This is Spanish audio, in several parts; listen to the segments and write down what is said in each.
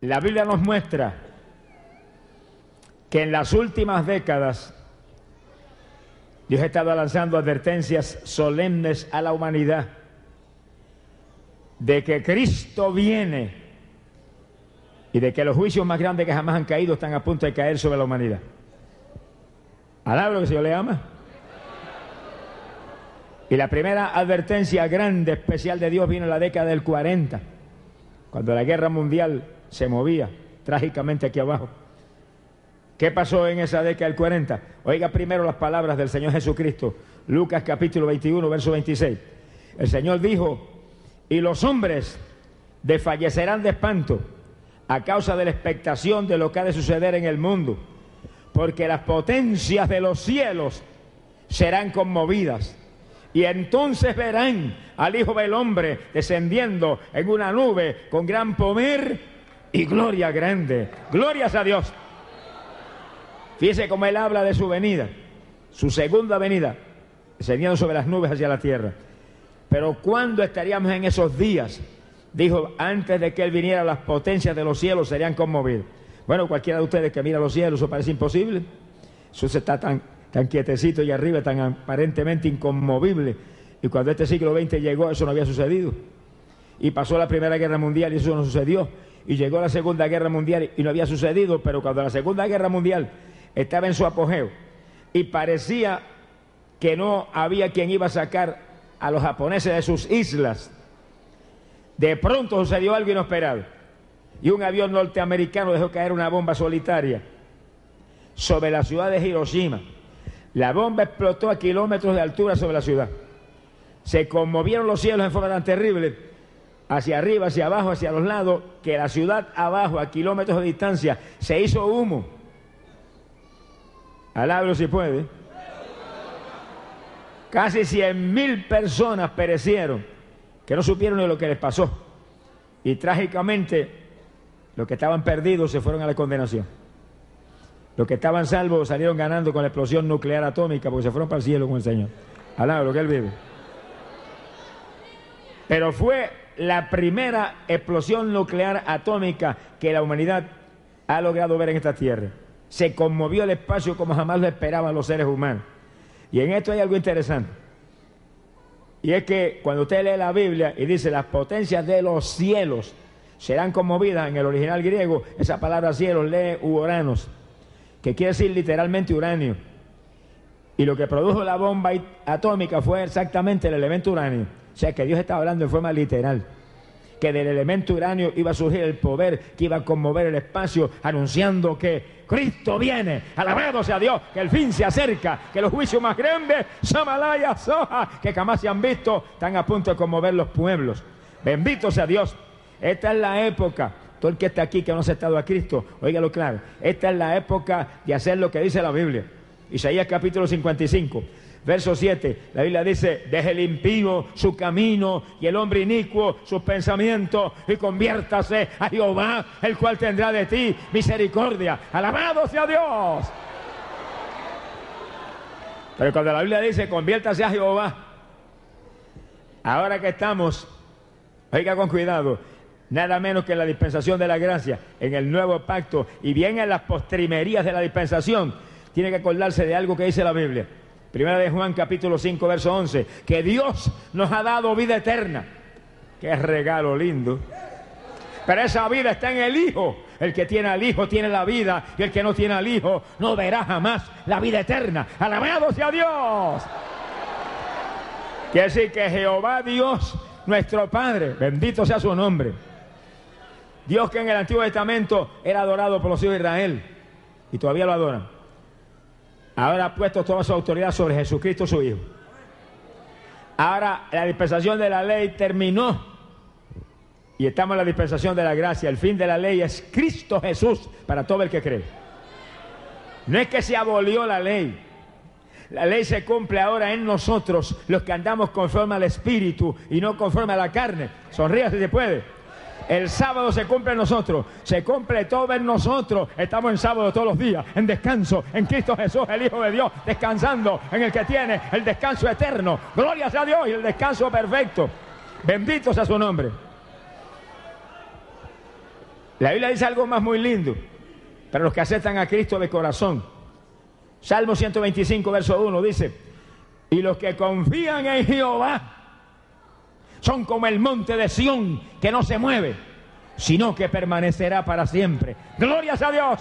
la Biblia nos muestra que en las últimas décadas Dios ha estado lanzando advertencias solemnes a la humanidad de que Cristo viene y de que los juicios más grandes que jamás han caído están a punto de caer sobre la humanidad. ¿Alabro que el Señor le ama? Y la primera advertencia grande, especial de Dios vino en la década del 40, cuando la guerra mundial se movía trágicamente aquí abajo. ¿Qué pasó en esa década del 40? Oiga primero las palabras del Señor Jesucristo, Lucas capítulo 21, verso 26. El Señor dijo, y los hombres desfallecerán de espanto a causa de la expectación de lo que ha de suceder en el mundo, porque las potencias de los cielos serán conmovidas. Y entonces verán al Hijo del Hombre descendiendo en una nube con gran poder y gloria grande. Glorias a Dios. Fíjese cómo él habla de su venida, su segunda venida, descendiendo sobre las nubes hacia la tierra. Pero ¿cuándo estaríamos en esos días? Dijo, antes de que él viniera, las potencias de los cielos serían conmovidas. Bueno, cualquiera de ustedes que mira los cielos, eso parece imposible. Eso se está tan, tan quietecito y arriba, tan aparentemente inconmovible. Y cuando este siglo XX llegó, eso no había sucedido. Y pasó la Primera Guerra Mundial y eso no sucedió. Y llegó la Segunda Guerra Mundial y no había sucedido, pero cuando la Segunda Guerra Mundial estaba en su apogeo y parecía que no había quien iba a sacar a los japoneses de sus islas, de pronto sucedió algo inesperado y un avión norteamericano dejó caer una bomba solitaria sobre la ciudad de Hiroshima. La bomba explotó a kilómetros de altura sobre la ciudad. Se conmovieron los cielos en forma tan terrible, hacia arriba, hacia abajo, hacia los lados, que la ciudad abajo, a kilómetros de distancia, se hizo humo. Alabro si puede. Casi cien mil personas perecieron, que no supieron ni lo que les pasó. Y trágicamente, los que estaban perdidos se fueron a la condenación. Los que estaban salvos salieron ganando con la explosión nuclear atómica porque se fueron para el cielo con el Señor. Alabro que Él vive. Pero fue la primera explosión nuclear atómica que la humanidad ha logrado ver en esta tierra. Se conmovió el espacio como jamás lo esperaban los seres humanos. Y en esto hay algo interesante. Y es que cuando usted lee la Biblia y dice las potencias de los cielos serán conmovidas en el original griego, esa palabra cielos lee uranos, que quiere decir literalmente uranio. Y lo que produjo la bomba atómica fue exactamente el elemento uranio. O sea que Dios estaba hablando en forma literal que del elemento uranio iba a surgir el poder que iba a conmover el espacio, anunciando que Cristo viene, alabado sea Dios, que el fin se acerca, que los juicios más grandes, Samalaya, Soja, que jamás se han visto, están a punto de conmover los pueblos. Bendito sea Dios. Esta es la época, todo el que está aquí que no ha aceptado a Cristo, óigalo claro, esta es la época de hacer lo que dice la Biblia. Isaías capítulo 55. Verso 7, la Biblia dice, deje el impío su camino y el hombre inicuo sus pensamientos y conviértase a Jehová, el cual tendrá de ti misericordia. Alabado sea Dios. Pero cuando la Biblia dice, conviértase a Jehová, ahora que estamos, oiga con cuidado, nada menos que en la dispensación de la gracia, en el nuevo pacto y bien en las postrimerías de la dispensación, tiene que acordarse de algo que dice la Biblia. Primera de Juan capítulo 5 verso 11, que Dios nos ha dado vida eterna. Qué regalo lindo. Pero esa vida está en el Hijo. El que tiene al Hijo tiene la vida y el que no tiene al Hijo no verá jamás la vida eterna. Alabado sea Dios. Quiere decir que Jehová Dios, nuestro Padre, bendito sea su nombre. Dios que en el Antiguo Testamento era adorado por los hijos de Israel y todavía lo adoran. Ahora ha puesto toda su autoridad sobre Jesucristo su Hijo. Ahora la dispensación de la ley terminó. Y estamos en la dispensación de la gracia. El fin de la ley es Cristo Jesús para todo el que cree. No es que se abolió la ley. La ley se cumple ahora en nosotros, los que andamos conforme al Espíritu y no conforme a la carne. Sonríe si se puede. El sábado se cumple en nosotros, se cumple todo en nosotros. Estamos en sábado todos los días, en descanso, en Cristo Jesús, el Hijo de Dios, descansando en el que tiene el descanso eterno. Gloria sea a Dios y el descanso perfecto. Bendito sea su nombre. La Biblia dice algo más muy lindo para los que aceptan a Cristo de corazón. Salmo 125, verso 1 dice, y los que confían en Jehová son como el monte de Sión que no se mueve, sino que permanecerá para siempre. Glorias a Dios.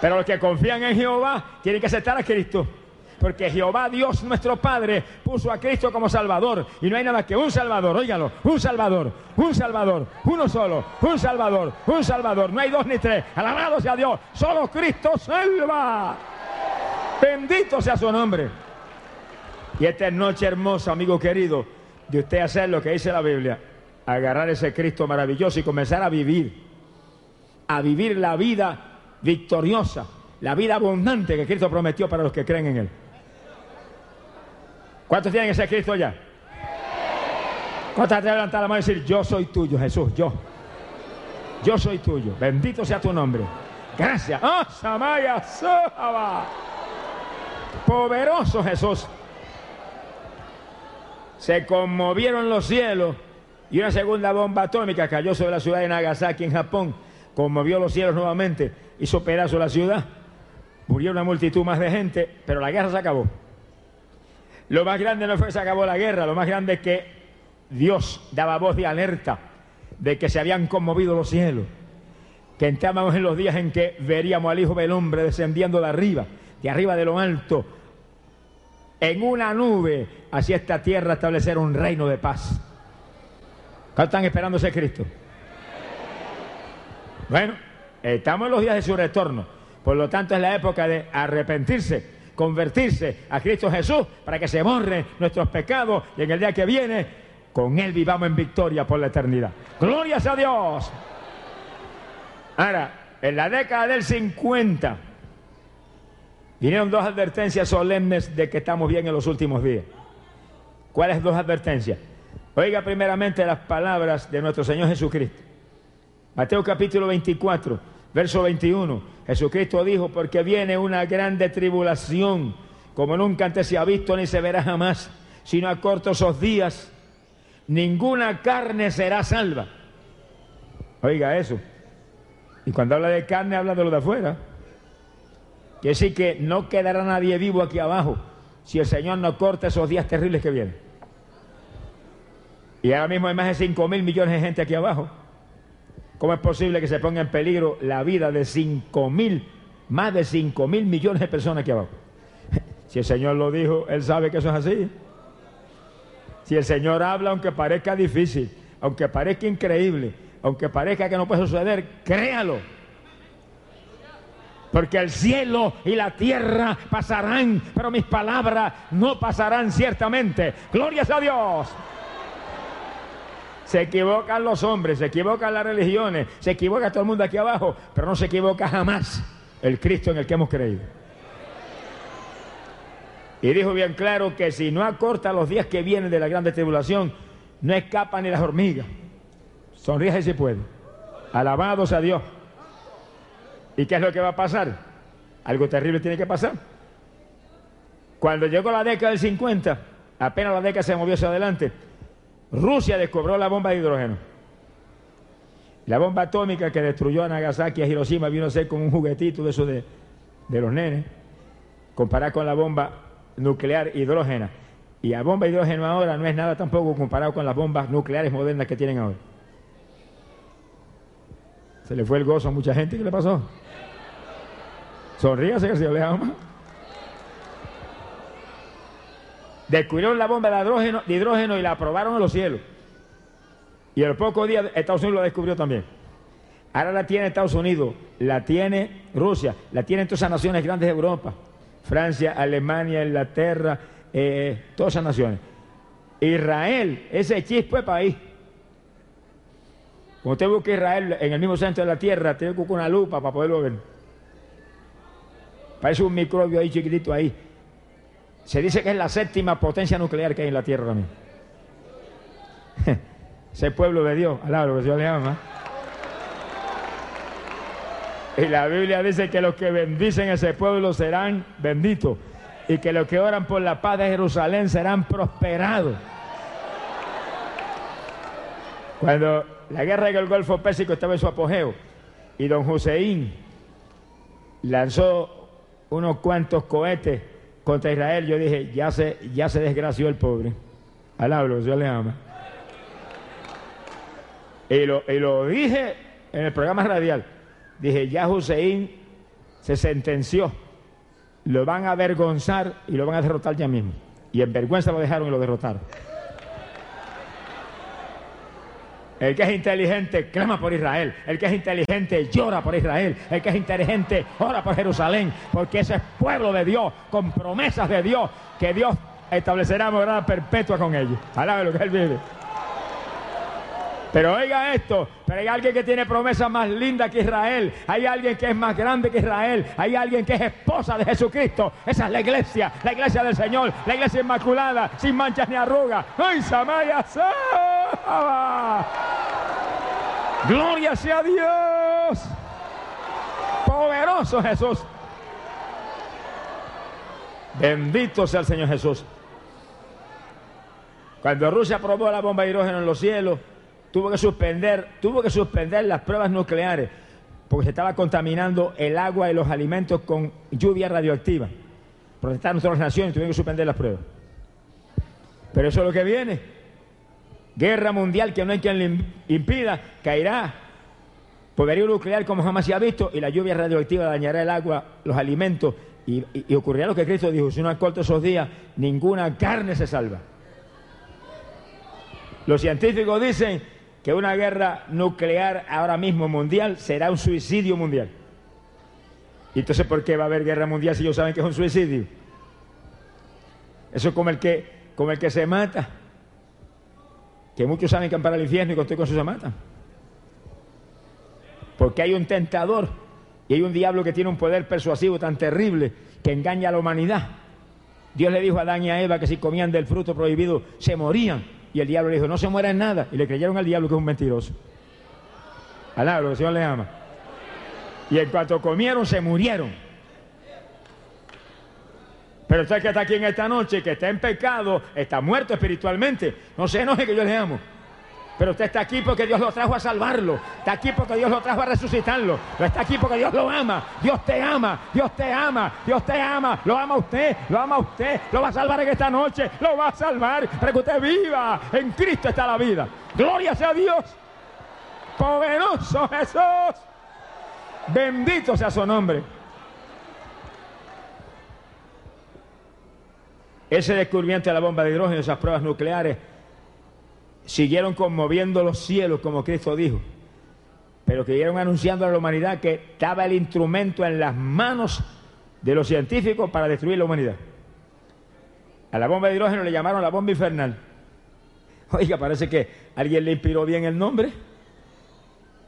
Pero los que confían en Jehová tienen que aceptar a Cristo. Porque Jehová Dios nuestro Padre puso a Cristo como Salvador. Y no hay nada que un Salvador, óigalo, un Salvador, un Salvador, uno solo, un Salvador, un Salvador. No hay dos ni tres. Alabado sea Dios. Solo Cristo salva. Bendito sea su nombre. Y esta noche hermosa, amigo querido, de usted hacer lo que dice la Biblia. Agarrar ese Cristo maravilloso y comenzar a vivir. A vivir la vida victoriosa, la vida abundante que Cristo prometió para los que creen en Él. ¿Cuántos tienen ese Cristo ya? ¿Cuántos te levantar la mano y decir, yo soy tuyo, Jesús, yo? Yo soy tuyo. Bendito sea tu nombre. Gracias. ¡Oh, Samaya Poderoso Jesús. Se conmovieron los cielos y una segunda bomba atómica cayó sobre la ciudad de Nagasaki en Japón. Conmovió los cielos nuevamente, hizo pedazo la ciudad. Murió una multitud más de gente, pero la guerra se acabó. Lo más grande no fue que se acabó la guerra, lo más grande es que Dios daba voz de alerta de que se habían conmovido los cielos, que entrábamos en los días en que veríamos al Hijo del Hombre descendiendo de arriba, de arriba de lo alto, en una nube, hacia esta tierra establecer un reino de paz. ¿Cuántos están esperando ese Cristo? Bueno, estamos en los días de su retorno, por lo tanto es la época de arrepentirse convertirse a Cristo Jesús para que se borren nuestros pecados y en el día que viene con Él vivamos en victoria por la eternidad. Glorias a Dios. Ahora, en la década del 50 vinieron dos advertencias solemnes de que estamos bien en los últimos días. ¿Cuáles dos advertencias? Oiga primeramente las palabras de nuestro Señor Jesucristo. Mateo capítulo 24 Verso 21, Jesucristo dijo, porque viene una grande tribulación, como nunca antes se ha visto ni se verá jamás, sino a cortos esos días, ninguna carne será salva. Oiga eso. Y cuando habla de carne, habla de lo de afuera. Quiere decir que no quedará nadie vivo aquí abajo si el Señor no corta esos días terribles que vienen. Y ahora mismo hay más de 5 mil millones de gente aquí abajo. ¿Cómo es posible que se ponga en peligro la vida de 5 mil, más de 5 mil millones de personas aquí abajo? Si el Señor lo dijo, Él sabe que eso es así. Si el Señor habla, aunque parezca difícil, aunque parezca increíble, aunque parezca que no puede suceder, créalo. Porque el cielo y la tierra pasarán, pero mis palabras no pasarán ciertamente. Glorias a Dios. Se equivocan los hombres, se equivocan las religiones, se equivoca todo el mundo aquí abajo, pero no se equivoca jamás el Cristo en el que hemos creído. Y dijo bien claro que si no acorta los días que vienen de la grande tribulación, no escapan ni las hormigas. Sonríe si puede. Alabados a Dios. ¿Y qué es lo que va a pasar? Algo terrible tiene que pasar. Cuando llegó la década del 50, apenas la década se movió hacia adelante, Rusia descubrió la bomba de hidrógeno. La bomba atómica que destruyó a Nagasaki y a Hiroshima vino a ser como un juguetito de eso de, los nenes, comparado con la bomba nuclear hidrógena. Y la bomba hidrógeno ahora no es nada tampoco comparado con las bombas nucleares modernas que tienen ahora. Se le fue el gozo a mucha gente. ¿Qué le pasó? Sonríase que se le. Descubrieron la bomba de hidrógeno, y la aprobaron en los cielos. Y a los pocos días Estados Unidos lo descubrió también. Ahora la tiene Estados Unidos, la tiene Rusia, la tienen todas esas naciones grandes de Europa. Francia, Alemania, Inglaterra, eh, todas esas naciones. Israel, ese chispo de país. Cuando usted busca Israel en el mismo centro de la tierra, tiene que buscar una lupa para poderlo ver. Parece un microbio ahí chiquitito ahí. Se dice que es la séptima potencia nuclear que hay en la Tierra también. Ese pueblo de Dios, al lo que Dios le ama. Y la Biblia dice que los que bendicen ese pueblo serán benditos. Y que los que oran por la paz de Jerusalén serán prosperados. Cuando la guerra del Golfo Pérsico estaba en su apogeo y don Hussein lanzó unos cuantos cohetes contra Israel, yo dije, ya se, ya se desgració el pobre. Alablo, Dios le ama. Y lo, y lo dije en el programa radial. Dije, ya Hussein se sentenció. Lo van a avergonzar y lo van a derrotar ya mismo. Y en vergüenza lo dejaron y lo derrotaron. El que es inteligente clama por Israel. El que es inteligente llora por Israel. El que es inteligente ora por Jerusalén. Porque ese es pueblo de Dios, con promesas de Dios, que Dios establecerá morada perpetua con ellos. Alabe lo que Él vive. Pero oiga esto, pero hay alguien que tiene promesa más linda que Israel, hay alguien que es más grande que Israel, hay alguien que es esposa de Jesucristo. Esa es la iglesia, la iglesia del Señor, la iglesia inmaculada, sin manchas ni arrugas. ¡Ay, Samaya! Gloria sea Dios. Poderoso Jesús. Bendito sea el Señor Jesús. Cuando Rusia probó la bomba de hidrógeno en los cielos, tuvo que suspender, tuvo que suspender las pruebas nucleares porque se estaba contaminando el agua y los alimentos con lluvia radioactiva. Protestaron todas las naciones tuvieron que suspender las pruebas. Pero eso es lo que viene. Guerra mundial que no hay quien le impida, caerá. Poderío nuclear como jamás se ha visto y la lluvia radioactiva dañará el agua, los alimentos y, y ocurrirá lo que Cristo dijo, si no acorto esos días, ninguna carne se salva. Los científicos dicen que una guerra nuclear ahora mismo mundial será un suicidio mundial. ¿Y entonces por qué va a haber guerra mundial si ellos saben que es un suicidio? Eso es como el que, como el que se mata. Que muchos saben que van para el infierno y con todo eso se matan. Porque hay un tentador y hay un diablo que tiene un poder persuasivo tan terrible que engaña a la humanidad. Dios le dijo a Adán y a Eva que si comían del fruto prohibido se morían. Y el diablo le dijo, no se muera en nada. Y le creyeron al diablo que es un mentiroso. Alabro, el Señor le ama. Y en cuanto comieron, se murieron. Pero usted que está aquí en esta noche, que está en pecado, está muerto espiritualmente. No se enoje que yo le amo. Pero usted está aquí porque Dios lo trajo a salvarlo. Está aquí porque Dios lo trajo a resucitarlo. está aquí porque Dios lo ama. Dios te ama. Dios te ama. Dios te ama. Lo ama usted. Lo ama usted. Lo va a salvar en esta noche. Lo va a salvar para que usted viva. En Cristo está la vida. Gloria sea Dios. Poderoso Jesús. Bendito sea su nombre. Ese descubrimiento de la bomba de hidrógeno, esas pruebas nucleares, siguieron conmoviendo los cielos, como Cristo dijo, pero que siguieron anunciando a la humanidad que estaba el instrumento en las manos de los científicos para destruir la humanidad. A la bomba de hidrógeno le llamaron la bomba infernal. Oiga, parece que alguien le inspiró bien el nombre,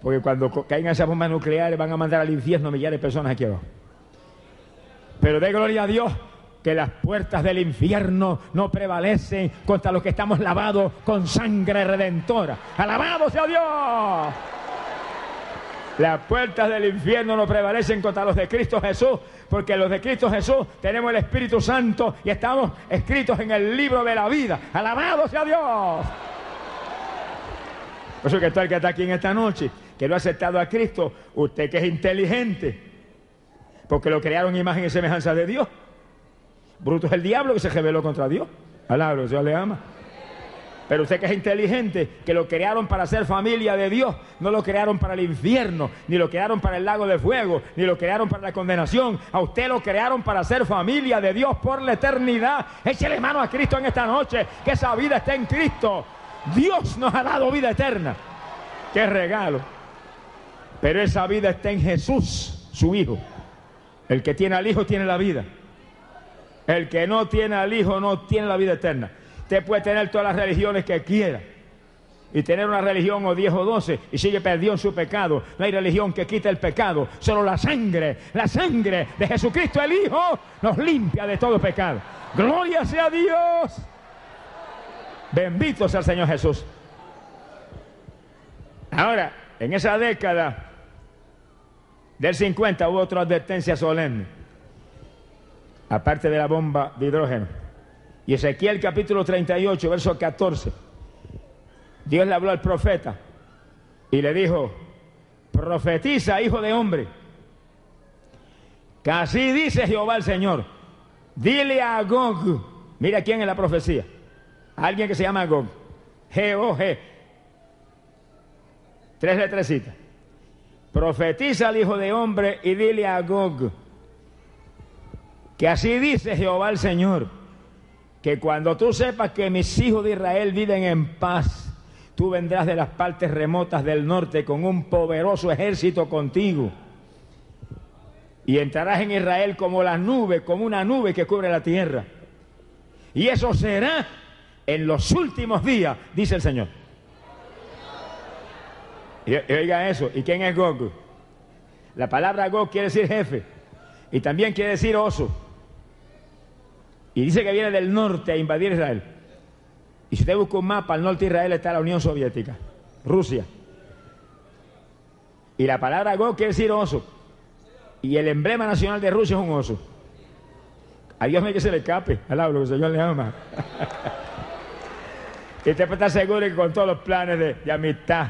porque cuando caigan esas bombas nucleares van a mandar al infierno millares de personas aquí abajo. Pero de gloria a Dios que las puertas del infierno no prevalecen contra los que estamos lavados con sangre redentora. Alabado sea Dios. Las puertas del infierno no prevalecen contra los de Cristo Jesús, porque los de Cristo Jesús tenemos el Espíritu Santo y estamos escritos en el libro de la vida. Alabado sea Dios. Por eso que está el que está aquí en esta noche, que lo ha aceptado a Cristo, usted que es inteligente, porque lo crearon imagen y semejanza de Dios. Bruto es el diablo que se rebeló contra Dios. Alabro, Dios le ama. Pero usted que es inteligente, que lo crearon para ser familia de Dios, no lo crearon para el infierno, ni lo crearon para el lago de fuego, ni lo crearon para la condenación. A usted lo crearon para ser familia de Dios por la eternidad. Échele mano a Cristo en esta noche, que esa vida está en Cristo. Dios nos ha dado vida eterna. Qué regalo. Pero esa vida está en Jesús, su Hijo. El que tiene al Hijo tiene la vida. El que no tiene al Hijo no tiene la vida eterna. Usted puede tener todas las religiones que quiera y tener una religión o 10 o 12 y sigue perdido en su pecado. No hay religión que quite el pecado, solo la sangre, la sangre de Jesucristo el Hijo nos limpia de todo pecado. Gloria sea Dios. Bendito sea el Señor Jesús. Ahora, en esa década del 50 hubo otra advertencia solemne aparte de la bomba de hidrógeno. Y Ezequiel capítulo 38, verso 14. Dios le habló al profeta y le dijo, profetiza, hijo de hombre, que así dice Jehová el Señor, dile a Gog, mira quién es la profecía, alguien que se llama Gog, G-O-G, tres letrecitas, profetiza al hijo de hombre y dile a Gog, que así dice Jehová el Señor, que cuando tú sepas que mis hijos de Israel viven en paz, tú vendrás de las partes remotas del norte con un poderoso ejército contigo. Y entrarás en Israel como la nube, como una nube que cubre la tierra. Y eso será en los últimos días, dice el Señor. Y, oiga eso, ¿y quién es Gog? La palabra Gog quiere decir jefe y también quiere decir oso. Y dice que viene del norte a invadir Israel. Y si usted busca un mapa, al norte de Israel está la Unión Soviética, Rusia. Y la palabra Go quiere decir oso. Y el emblema nacional de Rusia es un oso. A Dios me que se le escape, al hablo que el Señor le ama. y usted estar seguro que con todos los planes de, de amistad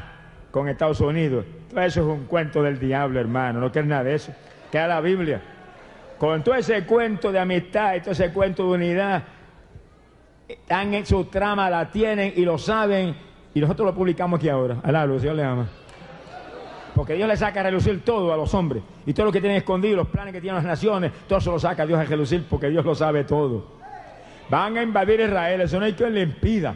con Estados Unidos, todo eso es un cuento del diablo, hermano. No quiere nada de eso. Queda la Biblia. Con todo ese cuento de amistad y todo ese cuento de unidad, están en su trama, la tienen y lo saben, y nosotros lo publicamos aquí ahora. El Señor le ama. Porque Dios le saca a relucir todo a los hombres. Y todo lo que tienen escondido, los planes que tienen las naciones, todo eso lo saca Dios a relucir porque Dios lo sabe todo. Van a invadir Israel, eso no hay quien le impida.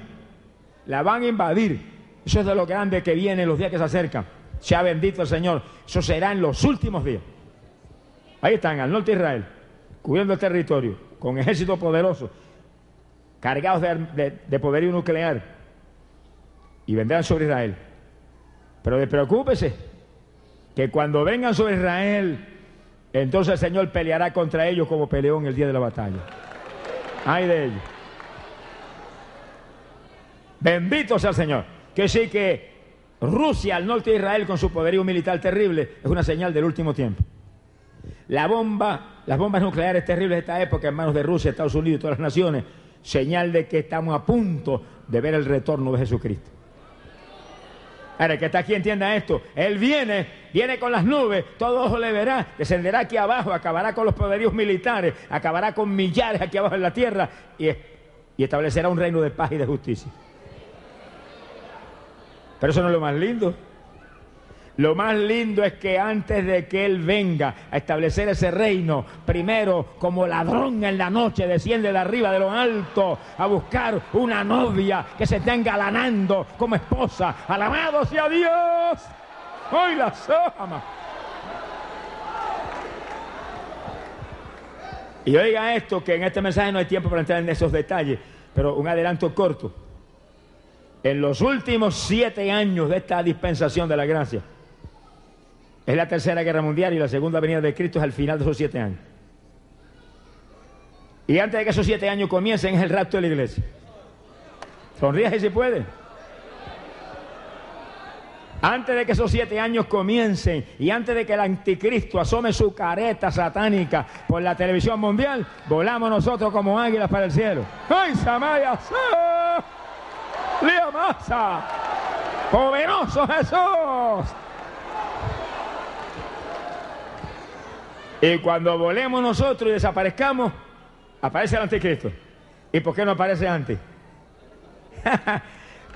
La van a invadir. Eso es de lo grande que viene los días que se acercan. Sea bendito el Señor. Eso será en los últimos días. Ahí están, al norte de Israel, cubriendo el territorio, con ejércitos poderosos, cargados de, poderío nuclear, y vendrán sobre Israel. Pero despreocúpese, que cuando vengan sobre Israel, entonces el Señor peleará contra ellos como peleó en el día de la batalla. Ay de ellos. Bendito sea el Señor. Que sí que Rusia al norte de Israel con su poderío militar terrible es una señal del último tiempo. La bomba, las bombas nucleares terribles de esta época en manos de Rusia, Estados Unidos y todas las naciones, señal de que estamos a punto de ver el retorno de Jesucristo. Ahora, que está aquí entienda esto. Él viene, viene con las nubes, todo ojo le verá, descenderá aquí abajo, acabará con los poderíos militares, acabará con millares aquí abajo en la tierra y, y establecerá un reino de paz y de justicia. Pero eso no es lo más lindo. Lo más lindo es que antes de que Él venga a establecer ese reino, primero como ladrón en la noche desciende de arriba de lo alto a buscar una novia que se esté engalanando como esposa. Alabado sea Dios. Hoy la ama. Y oiga esto, que en este mensaje no hay tiempo para entrar en esos detalles, pero un adelanto corto. En los últimos siete años de esta dispensación de la gracia, es la tercera guerra mundial y la segunda venida de Cristo es al final de esos siete años. Y antes de que esos siete años comiencen es el rapto de la iglesia. Sonríe si puede. Antes de que esos siete años comiencen y antes de que el anticristo asome su careta satánica por la televisión mundial, volamos nosotros como águilas para el cielo. ¡Ay, Samaya! ¡Lía masa! ¡Poderoso Jesús! Y cuando volemos nosotros y desaparezcamos, aparece el anticristo. ¿Y por qué no aparece antes?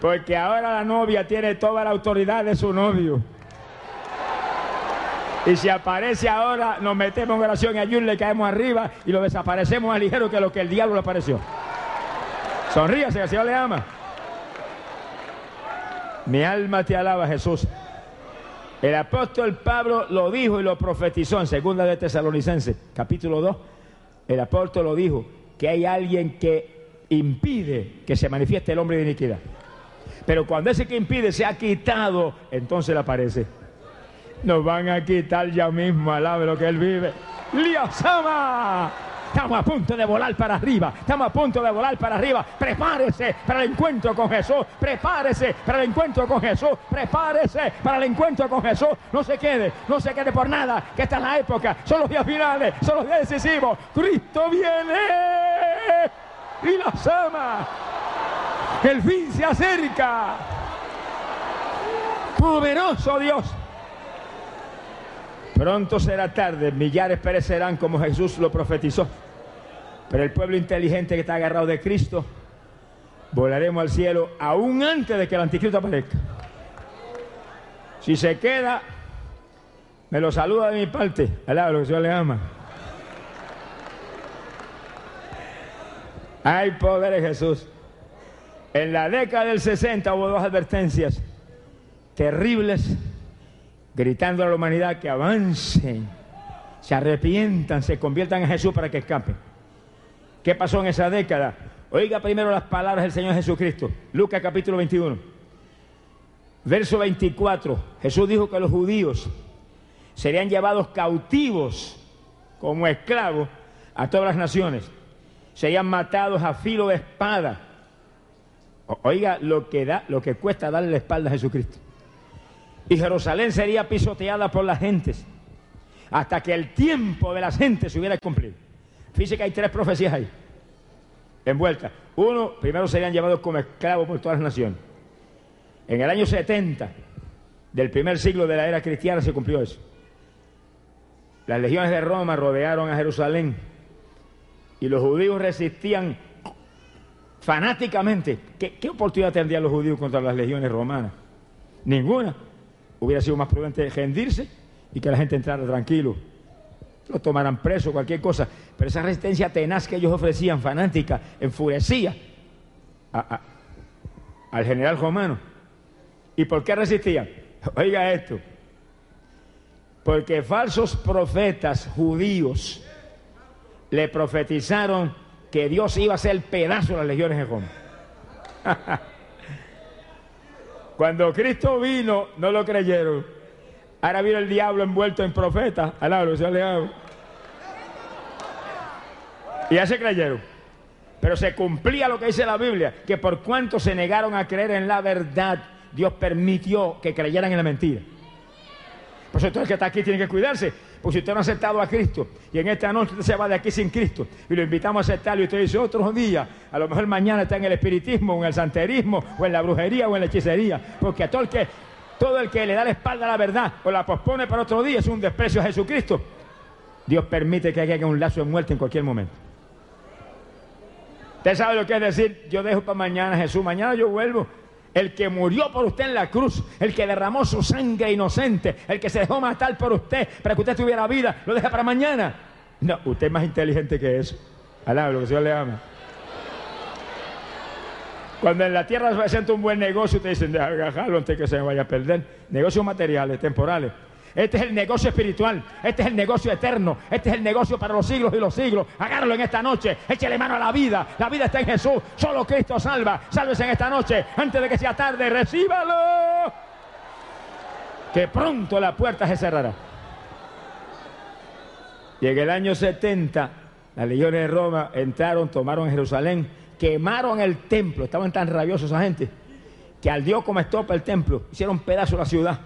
Porque ahora la novia tiene toda la autoridad de su novio. Y si aparece ahora, nos metemos en oración y ayuno, le caemos arriba y lo desaparecemos más ligero que lo que el diablo le apareció. Sonríase, que el Señor le ama. Mi alma te alaba, Jesús. El apóstol Pablo lo dijo y lo profetizó en segunda de Tesalonicenses, capítulo 2. El apóstol lo dijo, que hay alguien que impide que se manifieste el hombre de iniquidad. Pero cuando ese que impide se ha quitado, entonces le aparece. Nos van a quitar ya mismo, alabe lo que él vive. ¡Liasama! Estamos a punto de volar para arriba. Estamos a punto de volar para arriba. Prepárese para el encuentro con Jesús. Prepárese para el encuentro con Jesús. Prepárese para el encuentro con Jesús. No se quede, no se quede por nada. Que esta es la época. Son los días finales, son los días decisivos. Cristo viene y los ama. El fin se acerca. Poderoso Dios. Pronto será tarde, millares perecerán como Jesús lo profetizó. Pero el pueblo inteligente que está agarrado de Cristo, volaremos al cielo aún antes de que el anticristo aparezca. Si se queda, me lo saluda de mi parte. Alá, lo que Dios le ama. Hay poder en Jesús. En la década del 60 hubo dos advertencias terribles, gritando a la humanidad que avancen, se arrepientan, se conviertan en Jesús para que escapen. ¿Qué pasó en esa década? Oiga primero las palabras del Señor Jesucristo. Lucas capítulo 21. Verso 24. Jesús dijo que los judíos serían llevados cautivos como esclavos a todas las naciones. Serían matados a filo de espada. Oiga lo que da, lo que cuesta darle la espalda a Jesucristo. Y Jerusalén sería pisoteada por las gentes hasta que el tiempo de las gentes se hubiera cumplido. Fíjese que hay tres profecías ahí, envueltas. Uno, primero serían llevados como esclavos por todas las naciones. En el año 70 del primer siglo de la era cristiana se cumplió eso. Las legiones de Roma rodearon a Jerusalén y los judíos resistían fanáticamente. ¿Qué, oportunidad tendrían los judíos contra las legiones romanas? Ninguna. Hubiera sido más prudente rendirse y que la gente entrara tranquilo lo tomaran preso, cualquier cosa. Pero esa resistencia tenaz que ellos ofrecían, fanática, enfurecía al general romano. ¿Y por qué resistían? Oiga esto. Porque falsos profetas judíos le profetizaron que Dios iba a hacer pedazo de las legiones de Roma. Cuando Cristo vino, no lo creyeron. Ahora vino el diablo envuelto en profeta. Alabro, se le Y ya se creyeron. Pero se cumplía lo que dice la Biblia, que por cuanto se negaron a creer en la verdad, Dios permitió que creyeran en la mentira. Por eso todo el que está aquí tiene que cuidarse. Porque si usted no ha aceptado a Cristo y en esta noche usted se va de aquí sin Cristo y lo invitamos a aceptarlo y usted dice otro día, a lo mejor mañana está en el espiritismo, o en el santerismo, o en la brujería, o en la hechicería. Porque a todo el que todo el que le da la espalda a la verdad o la pospone para otro día es un desprecio a Jesucristo. Dios permite que haya un lazo de muerte en cualquier momento. Usted sabe lo que es decir, yo dejo para mañana Jesús, mañana yo vuelvo. El que murió por usted en la cruz, el que derramó su sangre inocente, el que se dejó matar por usted para que usted tuviera vida, lo deja para mañana. No, usted es más inteligente que eso. Alá, lo que Dios le ama. Cuando en la tierra se presenta un buen negocio, te dicen, déjalo antes que se vaya a perder. Negocios materiales, temporales. Este es el negocio espiritual, este es el negocio eterno, este es el negocio para los siglos y los siglos. Agárralo en esta noche, échale mano a la vida. La vida está en Jesús, solo Cristo salva. Sálvese en esta noche, antes de que sea tarde, recíbalo. Que pronto la puerta se cerrará. Y en el año 70, las legiones de Roma entraron, tomaron Jerusalén quemaron el templo, estaban tan rabiosos esa gente, que al Dios como estopa el templo, hicieron pedazo la ciudad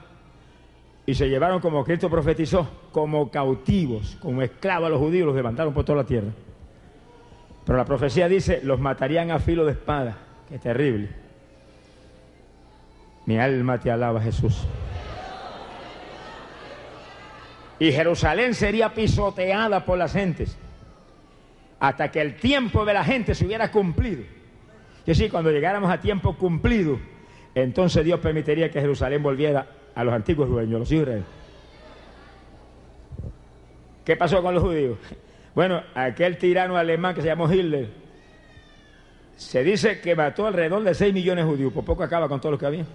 y se llevaron, como Cristo profetizó, como cautivos, como esclavos a los judíos, los levantaron por toda la tierra. Pero la profecía dice, los matarían a filo de espada. Qué terrible. Mi alma te alaba, Jesús. Y Jerusalén sería pisoteada por las gentes hasta que el tiempo de la gente se hubiera cumplido. Y así, cuando llegáramos a tiempo cumplido, entonces Dios permitiría que Jerusalén volviera a los antiguos dueños, los Israel. ¿Qué pasó con los judíos? Bueno, aquel tirano alemán que se llamó Hitler, se dice que mató alrededor de 6 millones de judíos, por poco acaba con todo lo que había.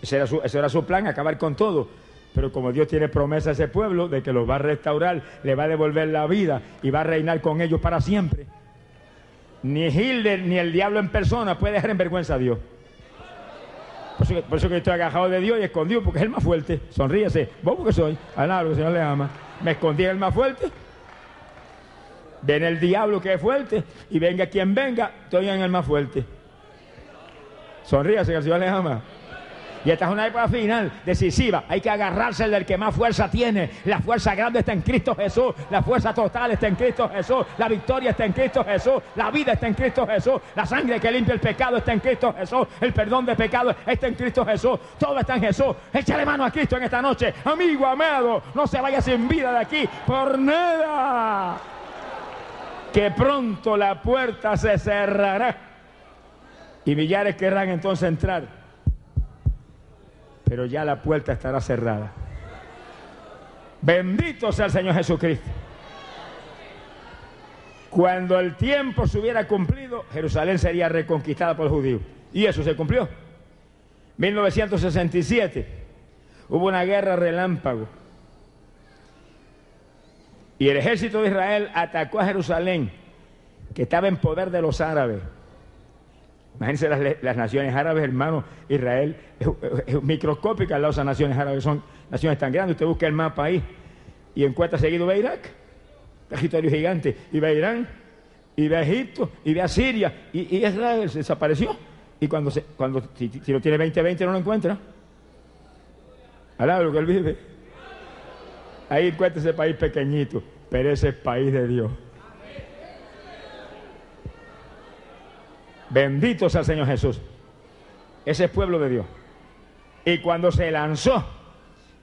Ese era su, ese era su plan, acabar con todo. Pero como Dios tiene promesa a ese pueblo de que los va a restaurar, le va a devolver la vida y va a reinar con ellos para siempre, ni Hilder ni el diablo en persona puede dejar en vergüenza a Dios. Por eso, que estoy agajado de Dios y escondido porque es el más fuerte. Sonríese. Vos porque soy. A nada, el Señor le ama. Me escondí en el más fuerte. Ven el diablo que es fuerte y venga quien venga, estoy en el más fuerte. Sonríase que el Señor le ama. Y esta es una época final, decisiva. Hay que agarrarse del que más fuerza tiene. La fuerza grande está en Cristo Jesús. La fuerza total está en Cristo Jesús. La victoria está en Cristo Jesús. La vida está en Cristo Jesús. La sangre que limpia el pecado está en Cristo Jesús. El perdón de pecados está en Cristo Jesús. Todo está en Jesús. Échale mano a Cristo en esta noche. Amigo amado, no se vaya sin vida de aquí por nada. Que pronto la puerta se cerrará. Y millares querrán entonces entrar pero ya la puerta estará cerrada. Bendito sea el Señor Jesucristo. Cuando el tiempo se hubiera cumplido, Jerusalén sería reconquistada por los judíos. Y eso se cumplió. 1967 hubo una guerra relámpago. Y el ejército de Israel atacó a Jerusalén, que estaba en poder de los árabes. Imagínense las, naciones árabes, hermano, Israel es, microscópica al lado de esas naciones árabes, son naciones tan grandes. Usted busca el mapa ahí y encuentra seguido ve Irak, territorio gigante, y ve Irán, y ve Egipto, y ve a Siria, y, Israel se desapareció. Y cuando, se, cuando si, no tiene 20-20 no lo encuentra. Alá lo que él vive. Ahí encuentra ese país pequeñito, pero ese es país de Dios. Bendito sea el Señor Jesús. Ese es pueblo de Dios. Y cuando se lanzó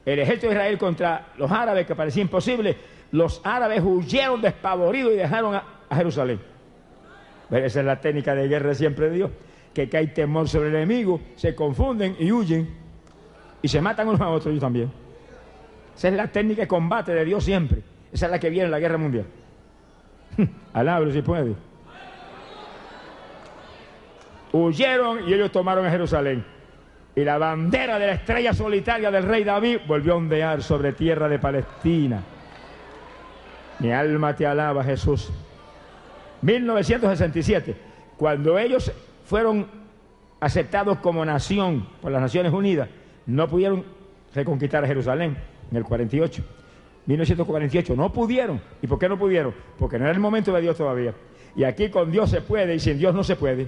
el ejército de Israel contra los árabes, que parecía imposible, los árabes huyeron despavoridos y dejaron a, Jerusalén. esa es la técnica de guerra siempre de Dios, que hay temor sobre el enemigo, se confunden y huyen y se matan unos a otros ellos también. Esa es la técnica de combate de Dios siempre. Esa es la que viene en la guerra mundial. Alabro si puede huyeron y ellos tomaron a Jerusalén. Y la bandera de la estrella solitaria del rey David volvió a ondear sobre tierra de Palestina. Mi alma te alaba, Jesús. 1967, cuando ellos fueron aceptados como nación por las Naciones Unidas, no pudieron reconquistar a Jerusalén en el 48. 1948, no pudieron. ¿Y por qué no pudieron? Porque no era el momento de Dios todavía. Y aquí con Dios se puede y sin Dios no se puede.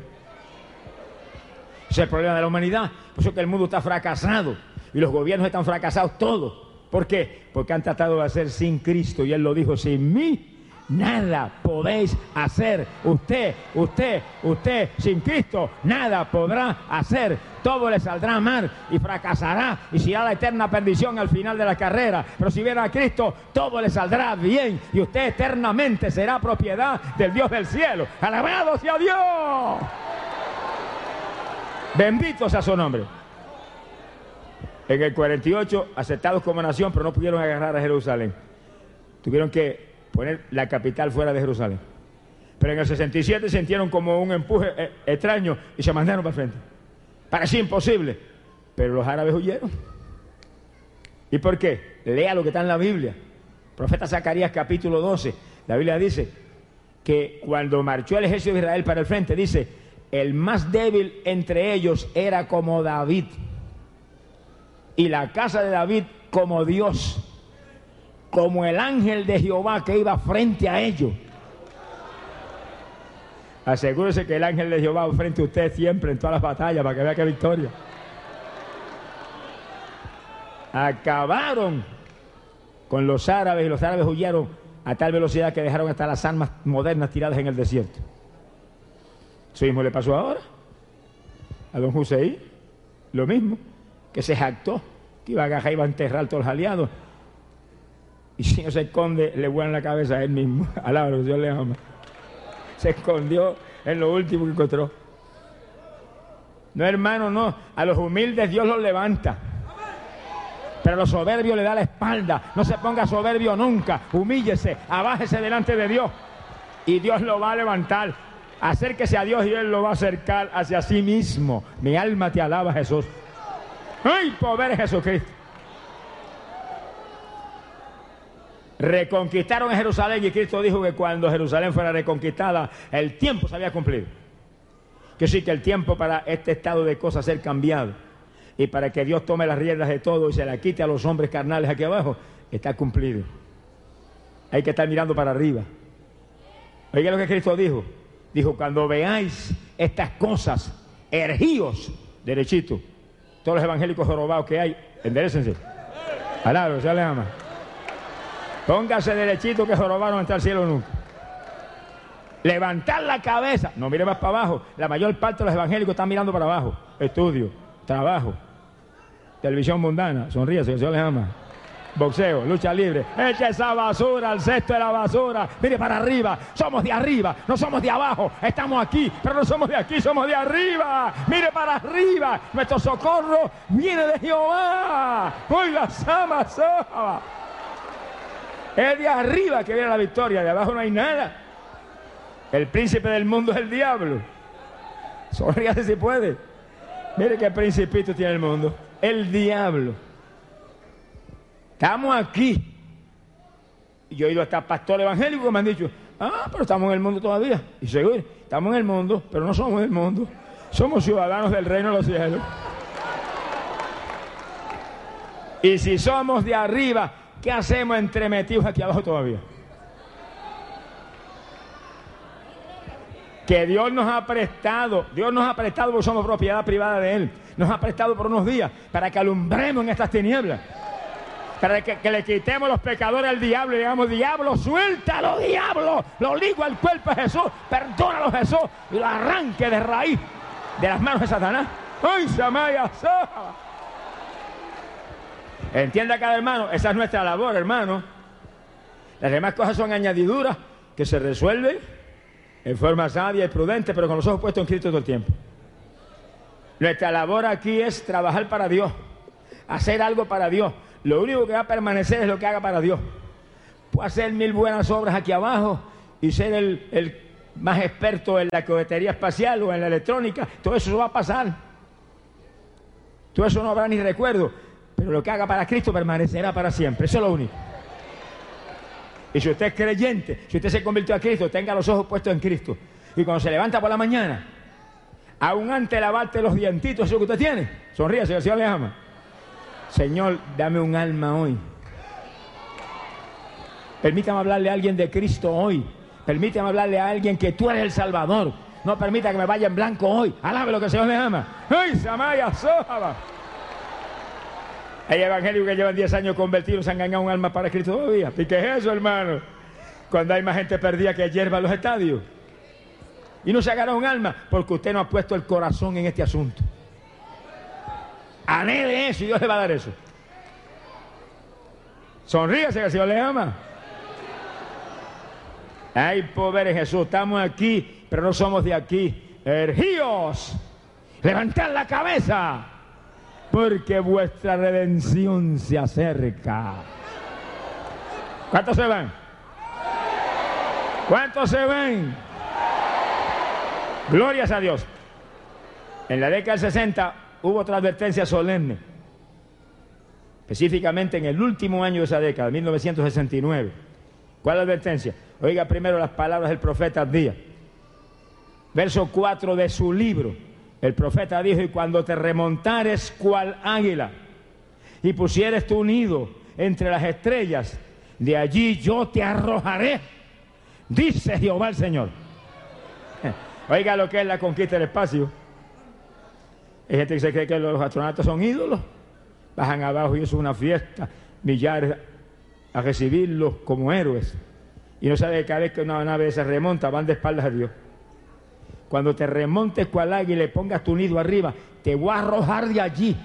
Es el problema de la humanidad. Por eso que el mundo está fracasado y los gobiernos están fracasados todos. ¿Por qué? Porque han tratado de hacer sin Cristo y Él lo dijo, sin mí nada podéis hacer. Usted, usted, usted, sin Cristo, nada podrá hacer. Todo le saldrá mal y fracasará y será la eterna perdición al final de la carrera. Pero si viene a Cristo, todo le saldrá bien y usted eternamente será propiedad del Dios del cielo. Alabado sea Dios. Bendito sea su nombre. En el 48, aceptados como nación, pero no pudieron agarrar a Jerusalén. Tuvieron que poner la capital fuera de Jerusalén. Pero en el 67 sintieron como un empuje eh, extraño y se mandaron para frente. Parecía imposible, pero los árabes huyeron. ¿Y por qué? Lea lo que está en la Biblia. Profeta Zacarías capítulo 12. La Biblia dice que cuando marchó el ejército de Israel para el frente, dice, el más débil entre ellos era como David. Y la casa de David como Dios, como el ángel de Jehová que iba frente a ellos. Asegúrese que el ángel de Jehová va frente a usted siempre en todas las batallas para que vea que victoria. Acabaron con los árabes y los árabes huyeron a tal velocidad que dejaron hasta las armas modernas tiradas en el desierto. Eso mismo le pasó ahora. A don Hussein, lo mismo, que se jactó, que iba a agarrar, iba a enterrar a todos los aliados. Y si no se esconde, le vuelan la cabeza a él mismo. Alabro, Dios le ama. Se escondió en lo último que encontró. No, hermano, no. A los humildes Dios los levanta. Pero a los soberbios le da la espalda. No se ponga soberbio nunca. Humíllese, abájese delante de Dios. Y Dios lo va a levantar. Acérquese a Dios y Él lo va a acercar hacia sí mismo. Mi alma te alaba, Jesús. ¡Ay, poder Jesucristo! Reconquistaron Jerusalén y Cristo dijo que cuando Jerusalén fuera reconquistada, el tiempo se había cumplido. Que sí, que el tiempo para este estado de cosas ser cambiado y para que Dios tome las riendas de todo y se la quite a los hombres carnales aquí abajo, está cumplido. Hay que estar mirando para arriba. Oiga lo que Cristo dijo. Dijo, cuando veáis estas cosas, ergíos, derechito, todos los evangélicos jorobados que hay, enderecense. Alabro, se le ama. Póngase derechito que jorobados no entrar al cielo nunca. Levantar la cabeza. No mire más para abajo. La mayor parte de los evangélicos están mirando para abajo. Estudio, trabajo, televisión mundana. Sonríe, que Dios les ama. Boxeo, lucha libre. Echa esa basura al cesto de la basura. Mire para arriba. Somos de arriba, no somos de abajo. Estamos aquí, pero no somos de aquí, somos de arriba. Mire para arriba. Nuestro socorro viene de Jehová. Hoy la sama. Es de arriba que viene la victoria, de abajo no hay nada. El príncipe del mundo es el diablo. Sonríase si puede. Mire qué principito tiene el mundo. El diablo. Estamos aquí. Y yo he ido hasta pastor evangélico que me han dicho, ah, pero estamos en el mundo todavía. Y seguro, estamos en el mundo, pero no somos del mundo. Somos ciudadanos del reino de los cielos. Y si somos de arriba, ¿qué hacemos entremetidos aquí abajo todavía? que Dios nos ha prestado, Dios nos ha prestado porque somos propiedad privada de Él, nos ha prestado por unos días para que alumbremos en estas tinieblas, para que, le quitemos los pecadores al diablo y digamos, diablo, suéltalo, diablo, lo ligo al cuerpo de Jesús, perdónalo Jesús y lo arranque de raíz de las manos de Satanás. ¡Ay, Samaya! Entienda cada hermano, esa es nuestra labor, hermano. Las demás cosas son añadiduras que se resuelven en forma sabia y prudente, pero con los ojos puestos en Cristo todo el tiempo. Nuestra labor aquí es trabajar para Dios, hacer algo para Dios. Lo único que va a permanecer es lo que haga para Dios. Puedo hacer mil buenas obras aquí abajo y ser el, el más experto en la cohetería espacial o en la electrónica. Todo eso va a pasar. Todo eso no habrá ni recuerdo. Pero lo que haga para Cristo permanecerá para siempre. Eso es lo único. Y si usted es creyente, si usted se convirtió a Cristo, tenga los ojos puestos en Cristo. Y cuando se levanta por la mañana, aún antes de lavarte los dientitos, eso que usted tiene, sonríe, si el Señor le ama. Señor, dame un alma hoy. Permítame hablarle a alguien de Cristo hoy. Permítame hablarle a alguien que tú eres el Salvador. No permita que me vaya en blanco hoy. Alabe lo que el Señor le ama. ¡Ay, Samaya, Sohaba! Hay evangélicos que llevan 10 años convertidos, se han ganado un alma para Cristo todavía. ¿Y qué es eso, hermano? Cuando hay más gente perdida que hierba en los estadios. Y no se ha ganado un alma porque usted no ha puesto el corazón en este asunto. Anhele eso y Dios le va a dar eso. Sonríase que el Señor le ama. Hay poder en Jesús. Estamos aquí, pero no somos de aquí. Ergíos. Levantad la cabeza porque vuestra redención se acerca. ¿Cuántos se van? ¿Cuántos se ven? Glorias a Dios. En la década del 60 hubo otra advertencia solemne, específicamente en el último año de esa década, 1969. ¿Cuál advertencia? Oiga primero las palabras del profeta Díaz. Verso 4 de su libro. El profeta dijo, y cuando te remontares cual águila y pusieres tu nido entre las estrellas, de allí yo te arrojaré, dice Jehová el Señor. Oiga lo que es la conquista del espacio. Hay gente que se cree que los astronautas son ídolos. Bajan abajo y eso es una fiesta. Millares a recibirlos como héroes. Y no sabe que cada vez que una nave se remonta van de espaldas a Dios. Cuando te remontes cual águila y le pongas tu nido arriba, te voy a arrojar de allí.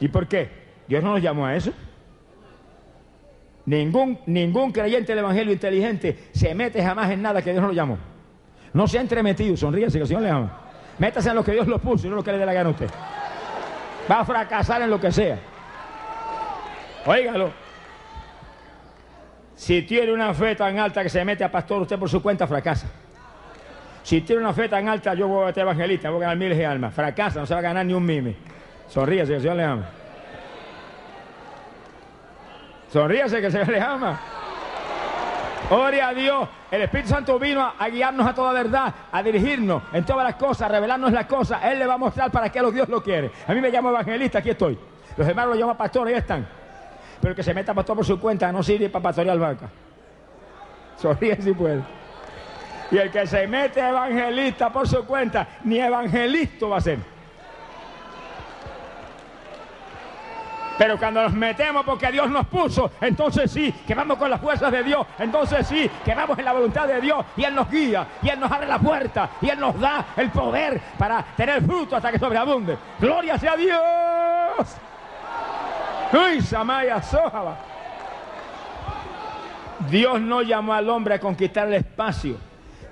¿Y por qué? Dios no nos llamó a eso. Ningún, ningún creyente del Evangelio inteligente se mete jamás en nada que Dios no lo llamó. No se ha entremetido, sonríese que el Señor le ama. Métase en lo que Dios lo puso y no lo que le dé la gana a usted. Va a fracasar en lo que sea. Óigalo. Si tiene una fe tan alta que se mete a pastor, usted por su cuenta fracasa. Si tiene una fe tan alta, yo voy a ser evangelista, voy a ganar miles de almas. Fracasa, no se va a ganar ni un mime. Sonríase, que el Señor le ama. Sonríase, que el Señor le ama. Ore a Dios. El Espíritu Santo vino a guiarnos a toda verdad, a dirigirnos en todas las cosas, a revelarnos las cosas. Él le va a mostrar para qué los Dios lo quiere. A mí me llamo evangelista, aquí estoy. Los hermanos lo llaman pastor, ahí están. Pero el que se meta pastor por su cuenta no sirve para pastorear vaca. Sonríe si puede. Y el que se mete evangelista por su cuenta, ni evangelista va a ser. Pero cuando nos metemos porque Dios nos puso, entonces sí, que vamos con las fuerzas de Dios, entonces sí, que vamos en la voluntad de Dios y Él nos guía y Él nos abre la puerta y Él nos da el poder para tener fruto hasta que sobreabunde. Gloria sea Dios. Uy, Samaya Sojaba. Dios no llamó al hombre a conquistar el espacio,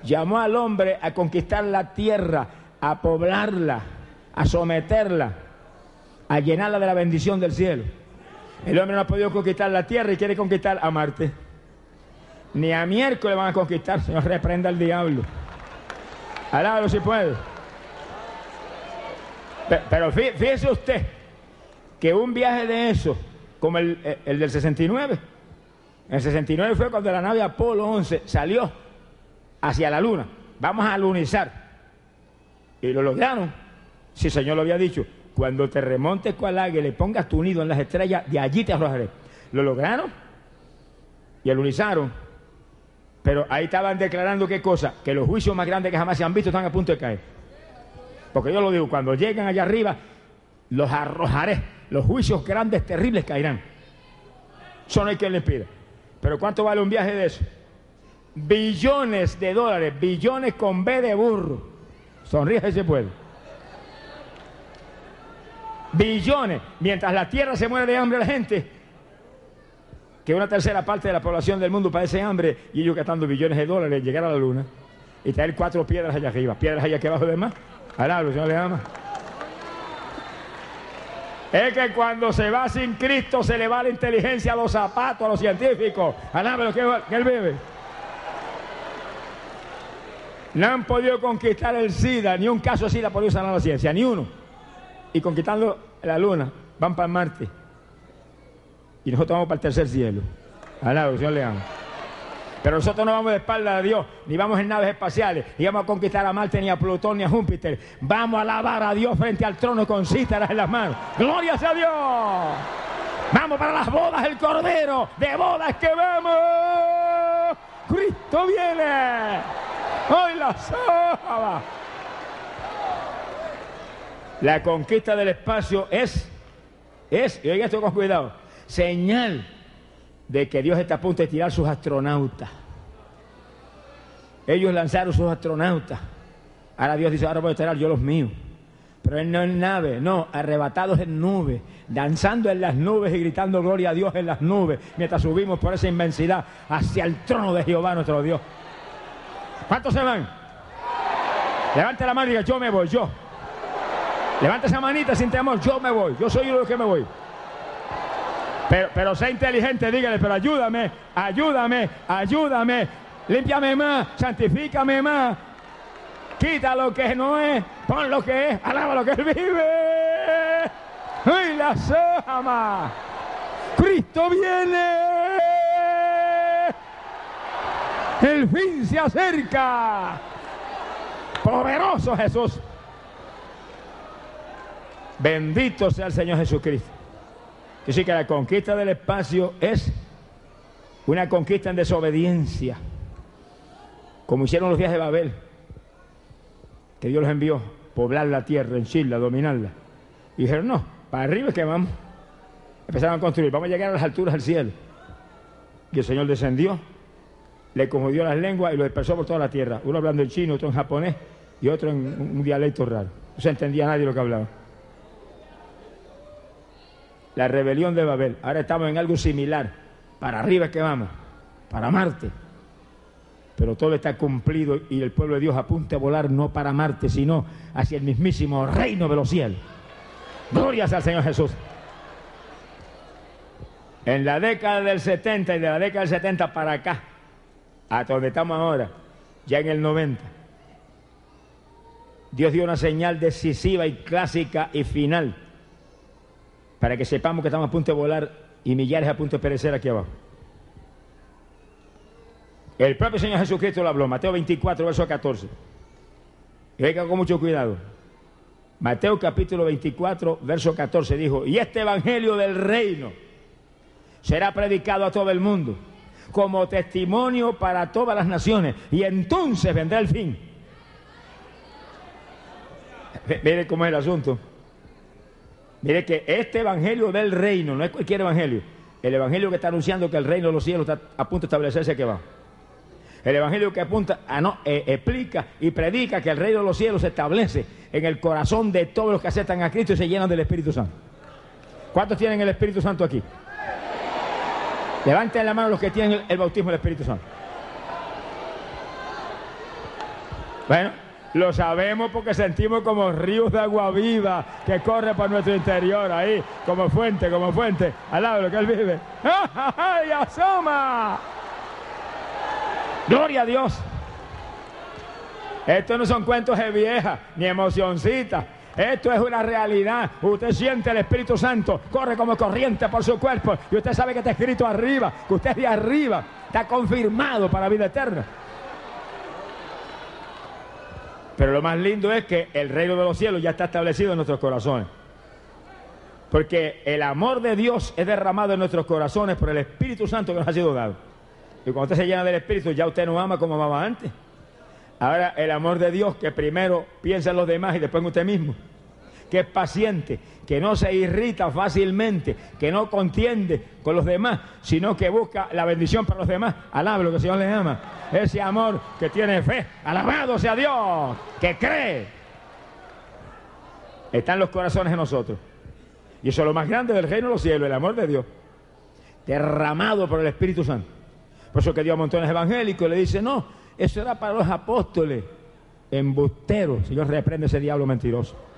llamó al hombre a conquistar la tierra, a poblarla, a someterla a llenarla de la bendición del cielo. El hombre no ha podido conquistar la tierra y quiere conquistar a Marte. Ni a miércoles van a conquistar, Señor, reprenda al diablo. Alábalo si puede. Pero fíjese usted que un viaje de eso, como el, el del 69, en el 69 fue cuando la nave Apolo 11 salió hacia la luna. Vamos a lunizar. Y lo lograron. Si el Señor lo había dicho. Cuando te remontes con el águila y le pongas tu nido en las estrellas, de allí te arrojaré. Lo lograron y alunizaron. Pero ahí estaban declarando qué cosa, que los juicios más grandes que jamás se han visto están a punto de caer. Porque yo lo digo, cuando lleguen allá arriba, los arrojaré. Los juicios grandes, terribles caerán. Eso no hay quien les pida. Pero ¿cuánto vale un viaje de eso? Billones de dólares, billones con B de burro. Sonríe ese pueblo billones, mientras la tierra se muere de hambre la gente, que una tercera parte de la población del mundo padece hambre y ellos gastando billones de dólares en llegar a la luna y traer cuatro piedras allá arriba, piedras allá abajo de más. Alablo, Señor le ama. Es que cuando se va sin Cristo se le va la inteligencia a los zapatos, a los científicos. Alablo, que, que él bebe. No han podido conquistar el SIDA, ni un caso de SIDA ha podido sanar la ciencia, ni uno y conquistando la luna, van para Marte. Y nosotros vamos para el tercer cielo. Alado, Señor le ama. Pero nosotros no vamos de espalda a Dios, ni vamos en naves espaciales, ni vamos a conquistar a Marte, ni a Plutón, ni a Júpiter. Vamos a alabar a Dios frente al trono con cítaras en las manos. ¡Gloria sea Dios! Vamos para las bodas del Cordero, de bodas que vamos. Cristo viene. Hoy la soba. La conquista del espacio es, es, y oiga esto con cuidado, señal de que Dios está a punto de tirar sus astronautas. Ellos lanzaron sus astronautas. Ahora Dios dice, ahora voy a tirar yo los míos. Pero él no en nave, no, arrebatados en nubes, danzando en las nubes y gritando gloria a Dios en las nubes, mientras subimos por esa inmensidad hacia el trono de Jehová nuestro Dios. ¿Cuántos se van? Levante la mano y diga, yo me voy, yo. Levanta esa manita sin temor, yo me voy, yo soy uno que me voy. Pero, pero sé inteligente, dígale, pero ayúdame, ayúdame, ayúdame, límpiame más, santifícame más, quita lo que no es, pon lo que es, alaba lo que él vive. ¡Ay, la sama! ¡Cristo viene! El fin se acerca. Poderoso Jesús. Bendito sea el Señor Jesucristo. Así que la conquista del espacio es una conquista en desobediencia, como hicieron los días de Babel, que Dios los envió, poblar la tierra, henchirla, dominarla. Y dijeron, no, para arriba es que vamos. Empezaron a construir, vamos a llegar a las alturas del cielo. Y el Señor descendió, le confundió las lenguas y lo dispersó por toda la tierra. Uno hablando en chino, otro en japonés y otro en un dialecto raro. No se entendía nadie lo que hablaba la rebelión de Babel. Ahora estamos en algo similar. Para arriba que vamos, para Marte. Pero todo está cumplido y el pueblo de Dios apunta a volar no para Marte, sino hacia el mismísimo reino de los cielos. Glorias al Señor Jesús. En la década del 70 y de la década del 70 para acá, hasta donde estamos ahora, ya en el 90, Dios dio una señal decisiva y clásica y final para que sepamos que estamos a punto de volar y millares a punto de perecer aquí abajo. El propio Señor Jesucristo lo habló, Mateo 24, verso 14. Y venga con mucho cuidado. Mateo capítulo 24, verso 14 dijo, y este evangelio del reino será predicado a todo el mundo como testimonio para todas las naciones y entonces vendrá el fin. Mire cómo es el asunto. Mire que este evangelio del reino, no es cualquier evangelio, el evangelio que está anunciando que el reino de los cielos está a punto de establecerse aquí abajo. El evangelio que apunta, a no, eh, explica y predica que el reino de los cielos se establece en el corazón de todos los que aceptan a Cristo y se llenan del Espíritu Santo. ¿Cuántos tienen el Espíritu Santo aquí? Levanten la mano los que tienen el, el bautismo del Espíritu Santo. Bueno, lo sabemos porque sentimos como ríos de agua viva que corre por nuestro interior ahí, como fuente, como fuente, al lado de lo que Él vive. ¡Ay, asoma! Gloria a Dios. Esto no son cuentos de vieja ni emocioncitas. Esto es una realidad. Usted siente el Espíritu Santo, corre como corriente por su cuerpo. Y usted sabe que está escrito arriba, que usted es de arriba. Está confirmado para vida eterna. Pero lo más lindo es que el reino de los cielos ya está establecido en nuestros corazones. Porque el amor de Dios es derramado en nuestros corazones por el Espíritu Santo que nos ha sido dado. Y cuando usted se llena del Espíritu, ya usted no ama como amaba antes. Ahora el amor de Dios que primero piensa en los demás y después en usted mismo. Que es paciente, que no se irrita fácilmente, que no contiende con los demás, sino que busca la bendición para los demás. Alabe lo que el Señor le ama. Ese amor que tiene fe. Alabado sea Dios, que cree. Está en los corazones de nosotros. Y eso es lo más grande del reino de los cielos, el amor de Dios. Derramado por el Espíritu Santo. Por eso que Dios a montones evangélicos le dice, no, eso era para los apóstoles. Embusteros. Señor, reprende ese diablo mentiroso.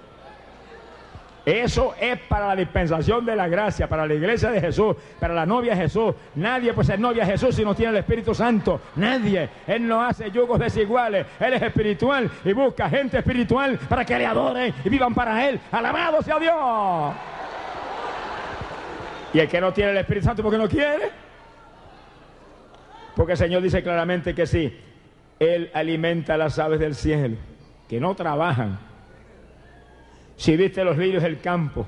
Eso es para la dispensación de la gracia, para la iglesia de Jesús, para la novia de Jesús. Nadie puede ser novia de Jesús si no tiene el Espíritu Santo. Nadie. Él no hace yugos desiguales. Él es espiritual y busca gente espiritual para que le adoren y vivan para Él. Alabado sea Dios. Y el que no tiene el Espíritu Santo porque no quiere. Porque el Señor dice claramente que sí. Él alimenta a las aves del cielo, que no trabajan si viste los lirios del campo,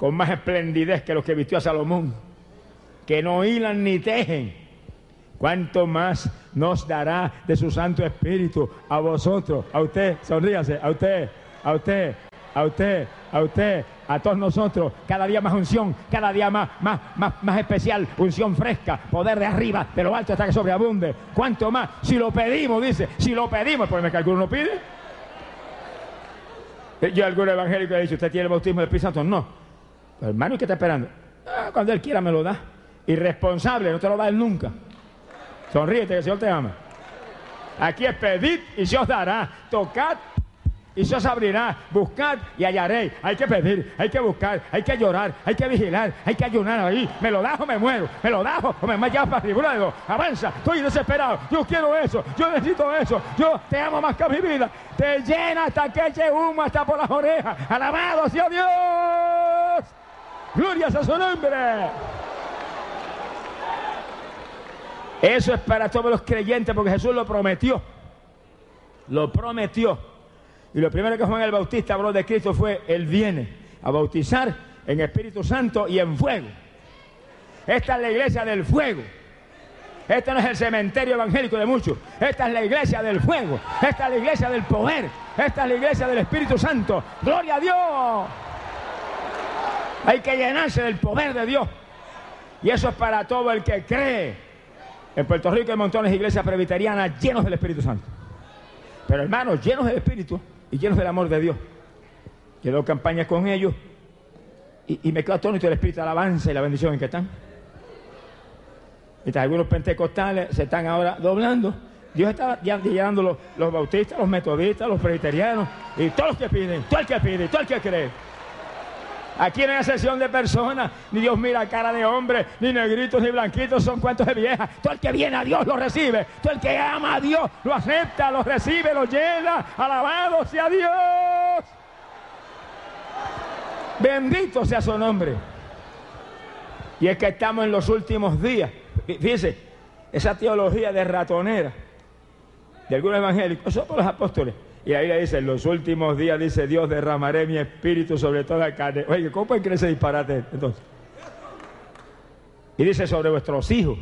con más esplendidez que los que vistió a Salomón, que no hilan ni tejen, ¿cuánto más nos dará de su Santo Espíritu a vosotros? A usted, sonríase, a usted, a usted, a usted, a usted, a todos nosotros, cada día más unción, cada día más, más, más, más especial, unción fresca, poder de arriba, de lo alto hasta que sobreabunde. ¿Cuánto más? Si lo pedimos, dice, si lo pedimos, pues me calculo, no pide. Yo algún evangélico le dicho, ¿usted tiene el bautismo del Espíritu Santo? No. Pero, hermano, ¿y qué está esperando? Ah, cuando Él quiera me lo da. Irresponsable, no te lo da Él nunca. Sonríete que el Señor te ama. Aquí es pedir y se os dará. Tocad y se os abrirá. Buscad y hallaréis. Hay que pedir, hay que buscar, hay que llorar, hay que vigilar, hay que ayunar ahí. Me lo das o me muero. Me lo das o me llevas para arriba. Avanza. Estoy desesperado. Yo quiero eso. Yo necesito eso. Yo te amo más que mi vida. Te llena hasta que eche humo hasta por las orejas. Alabado sea Dios. Gloria a su nombre. Eso es para todos los creyentes porque Jesús lo prometió. Lo prometió. Y lo primero que Juan el Bautista habló de Cristo fue, Él viene a bautizar en Espíritu Santo y en fuego. Esta es la iglesia del fuego. Este no es el cementerio evangélico de muchos. Esta es la iglesia del fuego. Esta es la iglesia del poder. Esta es la iglesia del Espíritu Santo. Gloria a Dios. Hay que llenarse del poder de Dios. Y eso es para todo el que cree. En Puerto Rico hay montones de iglesias presbiterianas llenos del Espíritu Santo. Pero hermanos, llenos del Espíritu y llenos del amor de Dios. Doy campañas con ellos y, me quedo atónito del Espíritu alabanza y la bendición en que están. Mientras algunos pentecostales se están ahora doblando, Dios está ya llenando los, los bautistas, los metodistas, los presbiterianos y todos los que piden, todo el que pide, todo el que cree. Aquí no hay excepción de personas, ni Dios mira cara de hombre, ni negritos ni blanquitos, son cuentos de viejas. Todo el que viene a Dios lo recibe, todo el que ama a Dios lo acepta, lo recibe, lo llena. Alabado sea Dios. Bendito sea su nombre. Y es que estamos en los últimos días. Fíjense, esa teología de ratonera de algunos evangélicos, eso por los apóstoles. Y ahí le dice, en los últimos días, dice Dios, derramaré mi espíritu sobre toda carne. Oye, ¿cómo pueden creer ese disparate entonces? Y dice sobre vuestros hijos,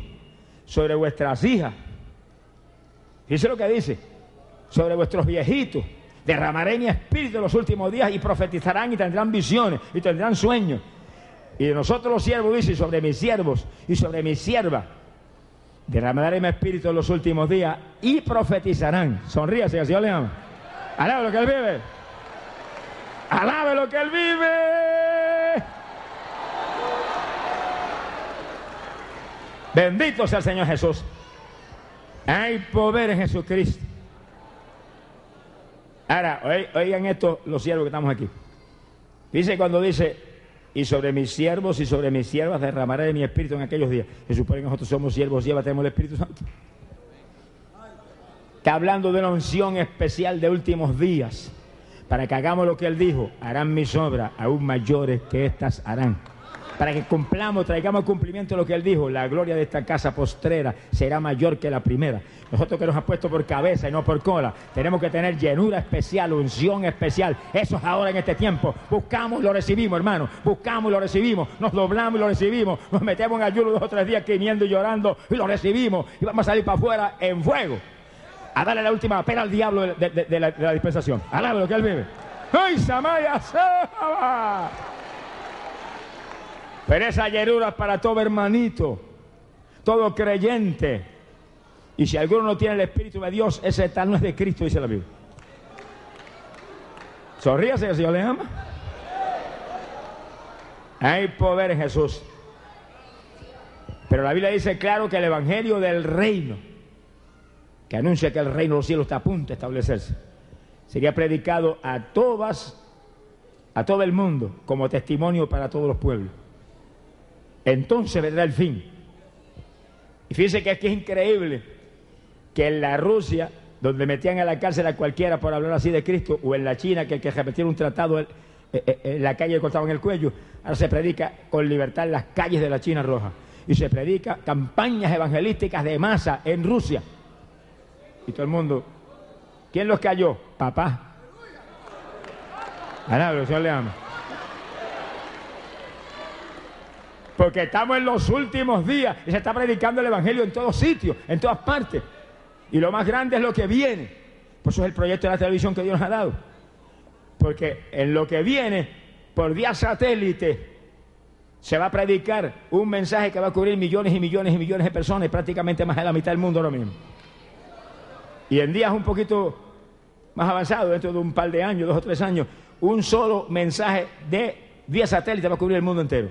sobre vuestras hijas. Dice lo que dice, sobre vuestros viejitos. Derramaré mi espíritu en los últimos días y profetizarán y tendrán visiones y tendrán sueños. Y de nosotros los siervos dice, sobre mis siervos y sobre mis siervas, derramaré mi espíritu en los últimos días y profetizarán. Sonríase, que el le ama. Alabe lo que Él vive. Alabe lo que Él vive. Bendito sea el Señor Jesús. Hay poder en Jesucristo. Ahora, oigan esto los siervos que estamos aquí. Dice cuando dice, y sobre mis siervos y sobre mis siervas derramaré de mi espíritu en aquellos días. Se supone que nosotros somos siervos y tenemos el Espíritu Santo. Está hablando de una unción especial de últimos días. Para que hagamos lo que él dijo, harán mis obras aún mayores que estas harán para que cumplamos, traigamos cumplimiento lo que él dijo, la gloria de esta casa postrera será mayor que la primera. Nosotros que nos ha puesto por cabeza y no por cola, tenemos que tener llenura especial, unción especial. Eso es ahora en este tiempo. Buscamos y lo recibimos, hermano. Buscamos y lo recibimos. Nos doblamos y lo recibimos. Nos metemos en ayuno dos o tres días quiniendo y llorando y lo recibimos. Y vamos a salir para afuera en fuego. A darle la última pena al diablo de, la, dispensación. Alaba lo que él vive. ¡Ay, Samaya! Pero esa llenura es para todo hermanito, todo creyente. Y si alguno no tiene el Espíritu de Dios, ese tal no es de Cristo, dice la Biblia. Sonríase que el Señor le ama. Hay poder en Jesús. Pero la Biblia dice claro que el Evangelio del reino, que anuncia que el reino de los cielos está a punto de establecerse, sería predicado a todas, a todo el mundo, como testimonio para todos los pueblos entonces vendrá el fin. Y fíjense que aquí es increíble que en la Rusia, donde metían a la cárcel a cualquiera por hablar así de Cristo, o en la China, que el que repetía un tratado eh, eh, en la calle le cortaban el cuello, ahora se predica con libertad en las calles de la China Roja. Y se predica campañas evangelísticas de masa en Rusia. Y todo el mundo, ¿quién los cayó? Papá. Ana, Señor le ama. Porque estamos en los últimos días y se está predicando el Evangelio en todos sitios, en todas partes. Y lo más grande es lo que viene. Por eso es el proyecto de la televisión que Dios nos ha dado. Porque en lo que viene, por vía satélite, se va a predicar un mensaje que va a cubrir millones y millones y millones de personas y prácticamente más de la mitad del mundo lo mismo. Y en días un poquito más avanzados, dentro de un par de años, dos o tres años, un solo mensaje de vía satélite va a cubrir el mundo entero.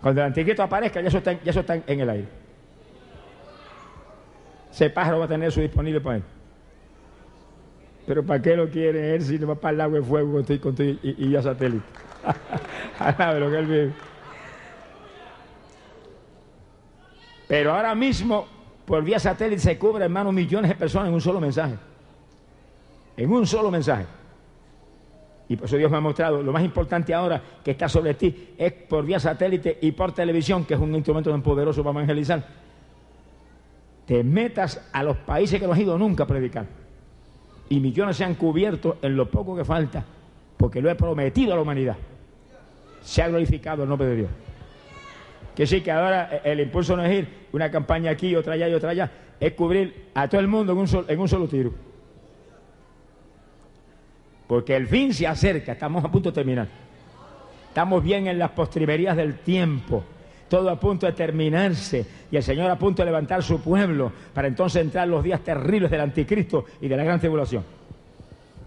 Cuando el anticristo aparezca, ya eso está, ya eso está en el aire. Ese pájaro va a tener eso disponible para él. Pero ¿para qué lo quiere él si no va para el agua de fuego con tu, y, y, ya satélite? que él vive. Pero ahora mismo, por vía satélite, se cubre, hermano, millones de personas en un solo mensaje. En un solo mensaje. Y por eso Dios me ha mostrado, lo más importante ahora que está sobre ti es por vía satélite y por televisión, que es un instrumento tan poderoso para evangelizar. Te metas a los países que no has ido nunca a predicar. Y millones se han cubierto en lo poco que falta, porque lo he prometido a la humanidad. Se ha glorificado el nombre de Dios. Que sí, que ahora el impulso no es ir una campaña aquí, otra allá y otra allá, es cubrir a todo el mundo en un solo tiro. Porque el fin se acerca, estamos a punto de terminar. Estamos bien en las postrimerías del tiempo, todo a punto de terminarse y el Señor a punto de levantar su pueblo para entonces entrar los días terribles del anticristo y de la gran tribulación.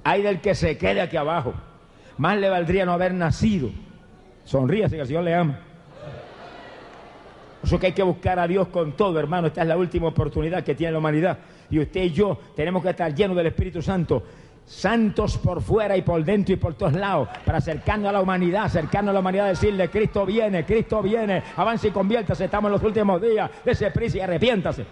Hay del que se quede aquí abajo. Más le valdría no haber nacido. Sonríase que el Señor le ama. Por eso que hay que buscar a Dios con todo, hermano. Esta es la última oportunidad que tiene la humanidad. Y usted y yo tenemos que estar llenos del Espíritu Santo santos por fuera y por dentro y por todos lados, para acercarnos a la humanidad, acercarnos a la humanidad, decirle, Cristo viene, Cristo viene, avance y conviértase, estamos en los últimos días, ese prisa y arrepiéntase.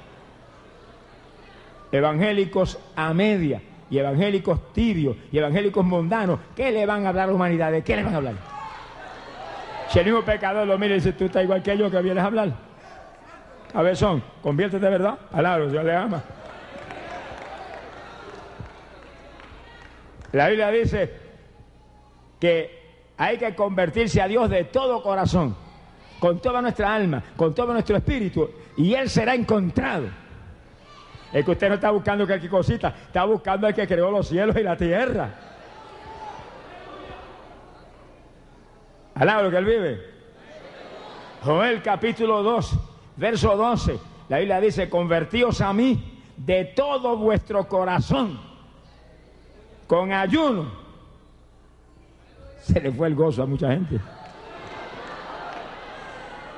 Evangélicos a media, y evangélicos tibios, y evangélicos mundanos, ¿qué le van a hablar a la humanidad? ¿De qué le van a hablar? Si el mismo pecador lo mira y dice, tú estás igual que yo que vienes a hablar. Cabezón, conviértete de verdad, alabro, Dios le ama. La Biblia dice que hay que convertirse a Dios de todo corazón, con toda nuestra alma, con todo nuestro espíritu, y Él será encontrado. Es que usted no está buscando cualquier cosita, está buscando al que creó los cielos y la tierra. Alaba lo que él vive. Joel capítulo 2, verso 12. La Biblia dice, convertíos a mí de todo vuestro corazón, con ayuno. Se le fue el gozo a mucha gente.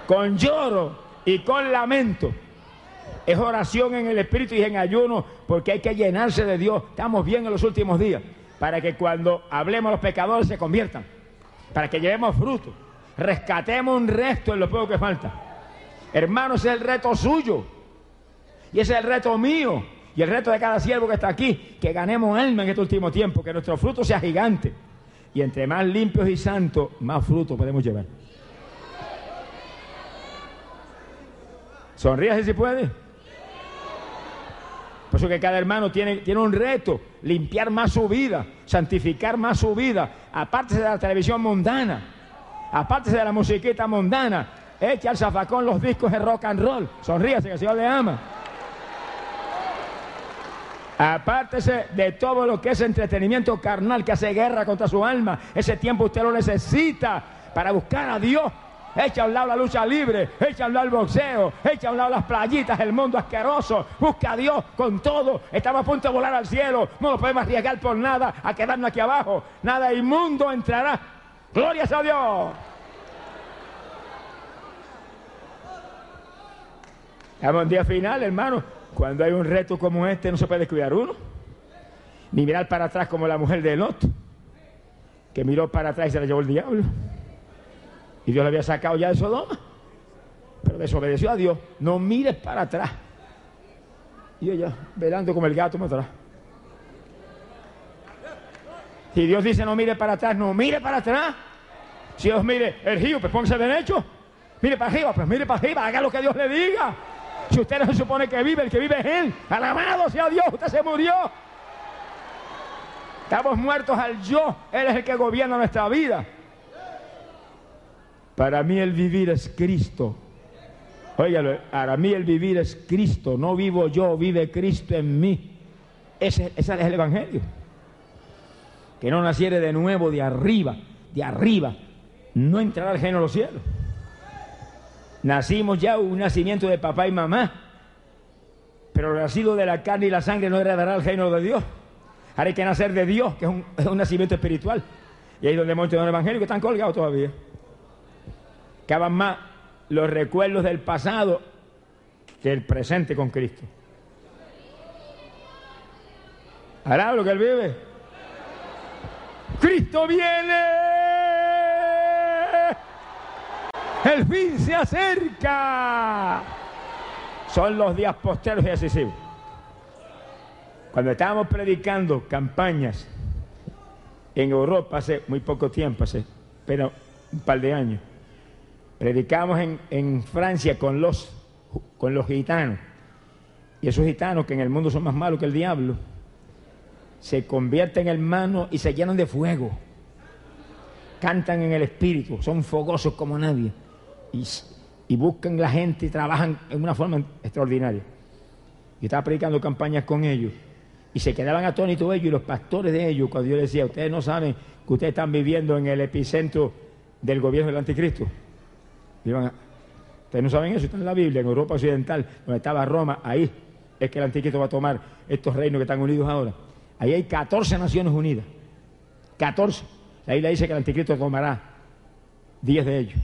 Con lloro y con lamento. Es oración en el Espíritu y en ayuno porque hay que llenarse de Dios. Estamos bien en los últimos días para que cuando hablemos los pecadores se conviertan. Para que llevemos fruto. Rescatemos un resto en lo poco que falta. Hermanos, es el reto suyo. Y ese es el reto mío. Y el reto de cada siervo que está aquí. Que ganemos alma en este último tiempo. Que nuestro fruto sea gigante. Y entre más limpios y santos, más fruto podemos llevar. Sonríase si puede. Por eso que cada hermano tiene, tiene un reto, limpiar más su vida, santificar más su vida, aparte de la televisión mundana, aparte de la musiquita mundana, echa al zafacón los discos de rock and roll, sonríase que el Señor le ama. Apártese de todo lo que es entretenimiento carnal que hace guerra contra su alma. Ese tiempo usted lo necesita para buscar a Dios echa a un lado la lucha libre, echa a un lado el boxeo, echa a un lado las playitas, el mundo asqueroso, busca a Dios con todo, estamos a punto de volar al cielo, no nos podemos arriesgar por nada a quedarnos aquí abajo, nada inmundo entrará, glorias a Dios. Estamos en día final, hermano. Cuando hay un reto como este, no se puede cuidar uno. Ni mirar para atrás como la mujer de Lot, que miró para atrás y se la llevó el diablo. Y Dios le había sacado ya de Sodoma. Pero desobedeció a Dios. No mires para atrás. Y ella, velando como el gato, me atrás. Si Dios dice no mire para atrás, no mire para atrás. Si Dios mire el río, pues póngase derecho. Mire para arriba, pues mire para arriba, haga lo que Dios le diga. Si usted no se supone que vive, el que vive es Él. Alabado sea Dios, usted se murió. Estamos muertos al yo. Él es el que gobierna nuestra vida. Para mí el vivir es Cristo. Óigalo, para mí el vivir es Cristo. No vivo yo, vive Cristo en mí. Ese, es el Evangelio. Que no naciere de nuevo de arriba, de arriba. No entrará al reino de los cielos. Nacimos ya un nacimiento de papá y mamá. Pero el nacido de la carne y la sangre no heredará el reino de Dios. Ahora hay que nacer de Dios, que es un, es nacimiento espiritual. Y ahí donde hemos el Evangelio que están colgados todavía acaban más los recuerdos del pasado que el presente con Cristo. ¿Hará lo que él vive? Cristo viene. El fin se acerca. Son los días posteros y decisivos. Cuando estábamos predicando campañas en Europa hace muy poco tiempo, hace pero un par de años, Predicamos en, Francia con los, gitanos. Y esos gitanos que en el mundo son más malos que el diablo, se convierten en hermanos y se llenan de fuego. Cantan en el espíritu, son fogosos como nadie. Y, y buscan la gente y trabajan en una forma extraordinaria. Yo estaba predicando campañas con ellos y se quedaban atónitos ellos y los pastores de ellos cuando yo les decía, ustedes no saben que ustedes están viviendo en el epicentro del gobierno del anticristo. Ustedes no saben eso, está en la Biblia, en Europa Occidental, donde estaba Roma, ahí es que el anticristo va a tomar estos reinos que están unidos ahora. Ahí hay 14 naciones unidas. 14. La Biblia dice que el anticristo tomará 10 de ellos.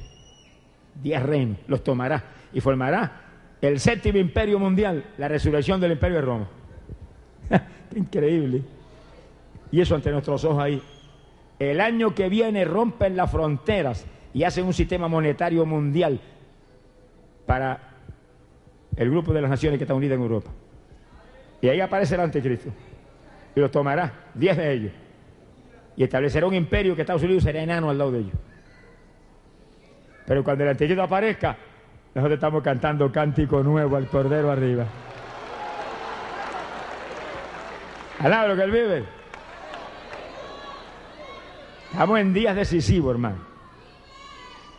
10 reinos, los tomará y formará el séptimo imperio mundial, la resurrección del imperio de Roma. Increíble. Y eso ante nuestros ojos ahí. El año que viene rompen las fronteras y hacen un sistema monetario mundial para el grupo de las naciones que están unidas en Europa. Y ahí aparece el anticristo. Y los tomará, diez de ellos. Y establecerá un imperio que Estados Unidos será enano al lado de ellos. Pero cuando el anticristo aparezca, nosotros estamos cantando cántico nuevo al Cordero arriba. Alaba que él vive. Estamos en días decisivos, hermano.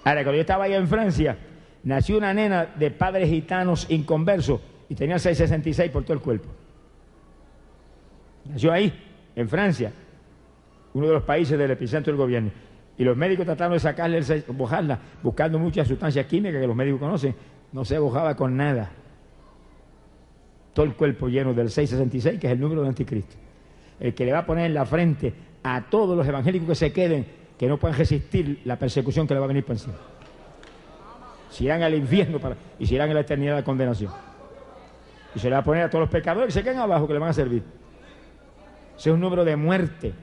Ahora, cuando yo estaba allá en Francia, nació una nena de padres gitanos inconversos y tenía 666 por todo el cuerpo. Nació ahí, en Francia, uno de los países del epicentro del gobierno. Y los médicos trataron de sacarle, el, bojarla, buscando muchas sustancias químicas que los médicos conocen. No se bojaba con nada. Todo el cuerpo lleno del 666, que es el número de anticristo. El que le va a poner en la frente a todos los evangélicos que se queden, que no puedan resistir la persecución que le va a venir por encima. Si irán al infierno para, y si irán a la eternidad de condenación. Y se le va a poner a todos los pecadores que se queden abajo, que le van a servir. Ese es un número de muerte.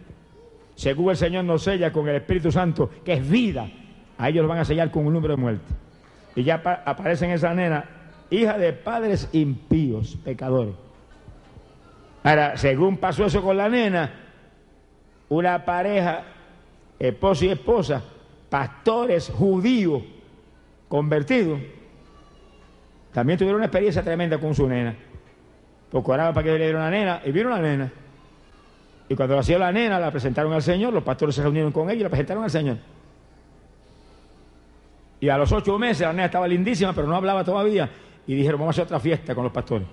Según el Señor nos sella con el Espíritu Santo, que es vida, a ellos lo van a sellar con un número de muerte. Y ya aparece en esa nena, hija de padres impíos, pecadores. Ahora, según pasó eso con la nena, una pareja, esposo y esposa, pastores judíos convertidos, también tuvieron una experiencia tremenda con su nena. Porque oraba para que le una nena y vieron la nena. Y cuando nació la nena, la presentaron al Señor, los pastores se reunieron con ella y la presentaron al Señor. Y a los ocho meses la nena estaba lindísima, pero no hablaba todavía. Y dijeron, vamos a hacer otra fiesta con los pastores.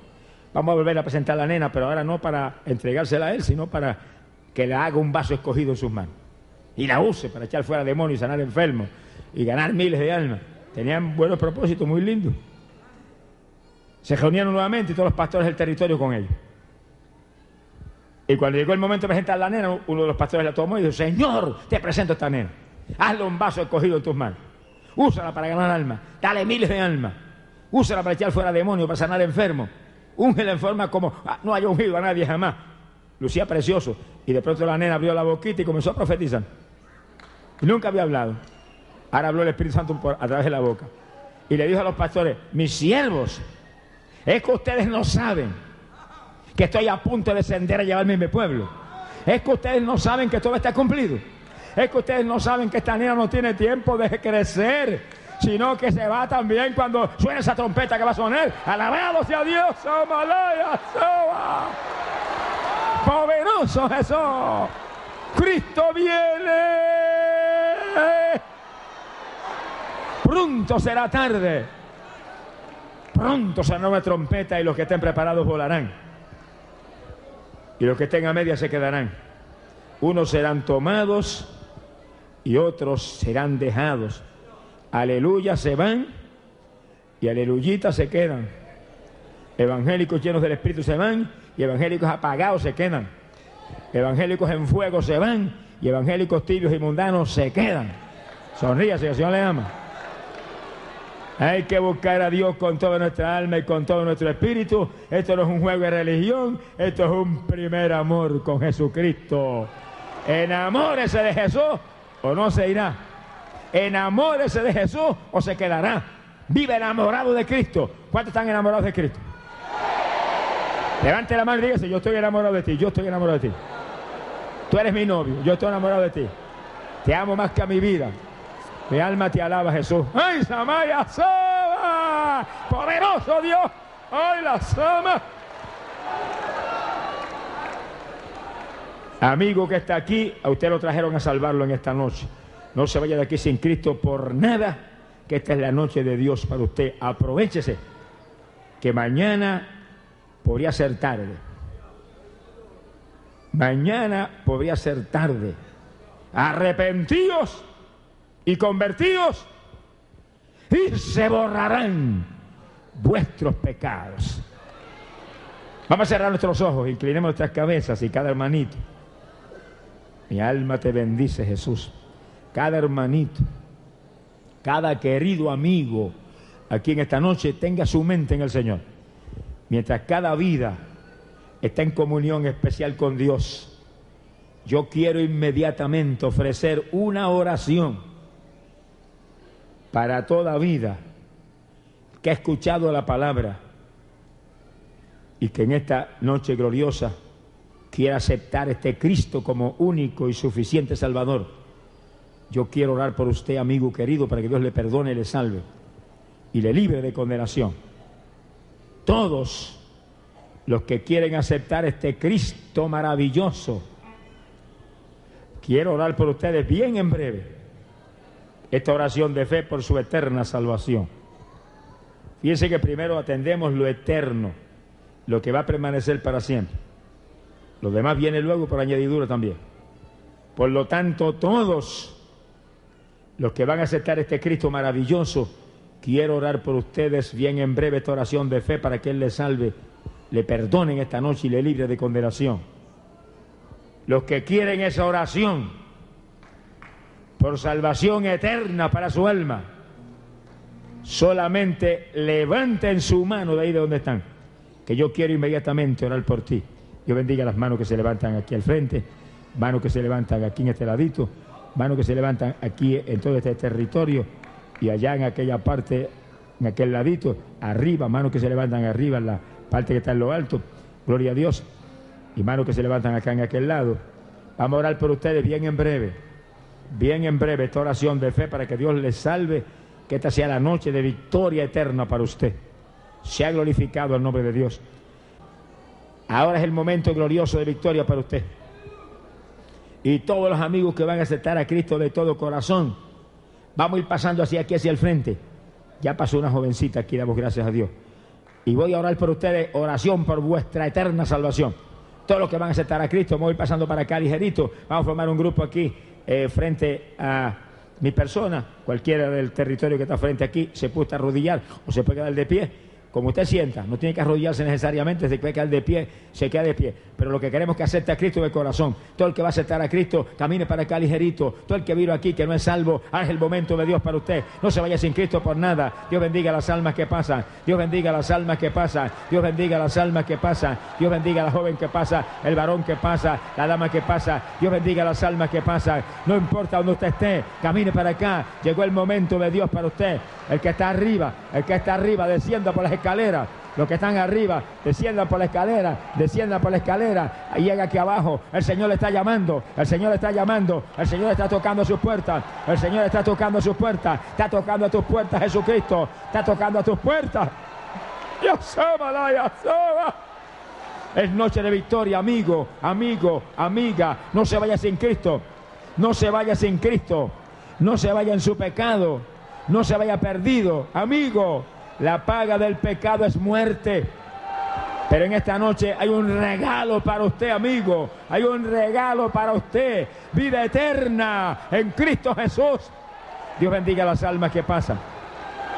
Vamos a volver a presentar a la nena, pero ahora no para entregársela a él, sino para que le haga un vaso escogido en sus manos. Y la use para echar fuera demonios y sanar enfermos y ganar miles de almas. Tenían buenos propósitos, muy lindos. Se reunieron nuevamente y todos los pastores del territorio con ellos. Y cuando llegó el momento de presentar a la nena, uno de los pastores la tomó y dijo, Señor, te presento a esta nena. Hazle un vaso escogido en tus manos. Úsala para ganar almas. Dale miles de almas. Úsala para echar fuera demonios, para sanar enfermos. Úngela en forma como ah, no haya ungido a nadie jamás. Lucía precioso. Y de pronto la nena abrió la boquita y comenzó a profetizar. Nunca había hablado. Ahora habló el Espíritu Santo a través de la boca. Y le dijo a los pastores, mis siervos, es que ustedes no saben que estoy a punto de descender a llevarme a mi pueblo. Es que ustedes no saben que todo está cumplido. Es que ustedes no saben que esta niña no tiene tiempo de crecer, sino que se va también cuando suene esa trompeta que va a sonar. Alabado sea Dios, Amalaya, Poderoso Jesús. Cristo viene. Pronto será tarde. Pronto será nueva trompeta y los que estén preparados volarán y los que estén a media se quedarán. Unos serán tomados y otros serán dejados. Aleluya se van y aleluyitas se quedan. Evangélicos llenos del Espíritu se van y evangélicos apagados se quedan. Evangélicos en fuego se van y evangélicos tibios y mundanos se quedan. Sonríase, el Señor le ama. Hay que buscar a Dios con toda nuestra alma y con todo nuestro espíritu. Esto no es un juego de religión, esto es un primer amor con Jesucristo. Enamórese de Jesús o no se irá. Enamórese de Jesús o se quedará. Vive enamorado de Cristo. ¿Cuántos están enamorados de Cristo? Levante la mano y dígase, yo estoy enamorado de ti, yo estoy enamorado de ti. Tú eres mi novio, yo estoy enamorado de ti. Te amo más que a mi vida. Mi alma te alaba, Jesús. ¡Ay, Samaya Sama! ¡Poderoso Dios! ¡Ay, la Sama! Amigo que está aquí, a usted lo trajeron a salvarlo en esta noche. No se vaya de aquí sin Cristo por nada, que esta es la noche de Dios para usted. Aprovechese, que mañana podría ser tarde. Mañana podría ser tarde. Arrepentidos y convertidos y se borrarán vuestros pecados. Vamos a cerrar nuestros ojos, inclinemos nuestras cabezas y cada hermanito. Mi alma te bendice, Jesús. Cada hermanito, cada querido amigo aquí en esta noche tenga su mente en el Señor. Mientras cada vida está en comunión especial con Dios, yo quiero inmediatamente ofrecer una oración para toda vida que ha escuchado la palabra y que en esta noche gloriosa quiera aceptar este Cristo como único y suficiente Salvador. Yo quiero orar por usted, amigo querido, para que Dios le perdone y le salve y le libre de condenación. Todos los que quieren aceptar este Cristo maravilloso, quiero orar por ustedes bien en breve esta oración de fe por su eterna salvación. Fíjense que primero atendemos lo eterno, lo que va a permanecer para siempre. Lo demás viene luego por añadidura también. Por lo tanto, todos los que van a aceptar este Cristo maravilloso, quiero orar por ustedes bien en breve esta oración de fe para que Él les salve, le perdonen esta noche y le libre de condenación. Los que quieren esa oración por salvación eterna para su alma, solamente levanten su mano de ahí de donde están, que yo quiero inmediatamente orar por ti. Yo bendiga las manos que se levantan aquí al frente, manos que se levantan aquí en este ladito, manos que se levantan aquí en todo este territorio y allá en aquella parte, en aquel ladito, arriba, manos que se levantan arriba en la parte que está en lo alto, gloria a Dios, y manos que se levantan acá en aquel lado. Vamos a orar por ustedes bien en breve, bien en breve esta oración de fe para que Dios les salve que esta sea la noche de victoria eterna para usted. Se ha glorificado el nombre de Dios. Ahora es el momento glorioso de victoria para usted. Y todos los amigos que van a aceptar a Cristo de todo corazón, vamos a ir pasando así aquí hacia el frente. Ya pasó una jovencita aquí, damos gracias a Dios. Y voy a orar por ustedes, oración por vuestra eterna salvación. Todos los que van a aceptar a Cristo, vamos a ir pasando para acá ligerito. Vamos a formar un grupo aquí eh, frente a mi persona, cualquiera del territorio que está frente aquí, se puede arrodillar o se puede quedar de pie como usted sienta, no tiene que arrodillarse necesariamente, se puede quedar de pie, se queda de pie. Pero lo que queremos es que acepte a Cristo de corazón. Todo el que va a aceptar a Cristo, camine para acá ligerito. Todo el que vino aquí, que no es salvo, haz el momento de Dios para usted. No se vaya sin Cristo por nada. Dios bendiga las almas que pasan. Dios bendiga las almas que pasan. Dios bendiga las almas que pasan. Dios bendiga a la joven que pasa, el varón que pasa, la dama que pasa. Dios bendiga las almas que pasan. No importa donde usted esté, camine para acá. Llegó el momento de Dios para usted. El que está arriba, el que está arriba, descienda por las escaleras. Los que están arriba, desciendan por la escalera, desciendan por la escalera. Ahí llega aquí abajo. El Señor está llamando, el Señor está llamando, el Señor está tocando sus puertas, el Señor está tocando sus puertas, está tocando a tus puertas, Jesucristo, está tocando a tus puertas. Es noche de victoria, amigo, amigo, amiga. No se vaya sin Cristo. No se vaya sin Cristo. No se vaya en su pecado no se vaya perdido. Amigo, la paga del pecado es muerte. Pero en esta noche hay un regalo para usted, amigo. Hay un regalo para usted. Vida eterna en Cristo Jesús. Dios bendiga las almas que pasan.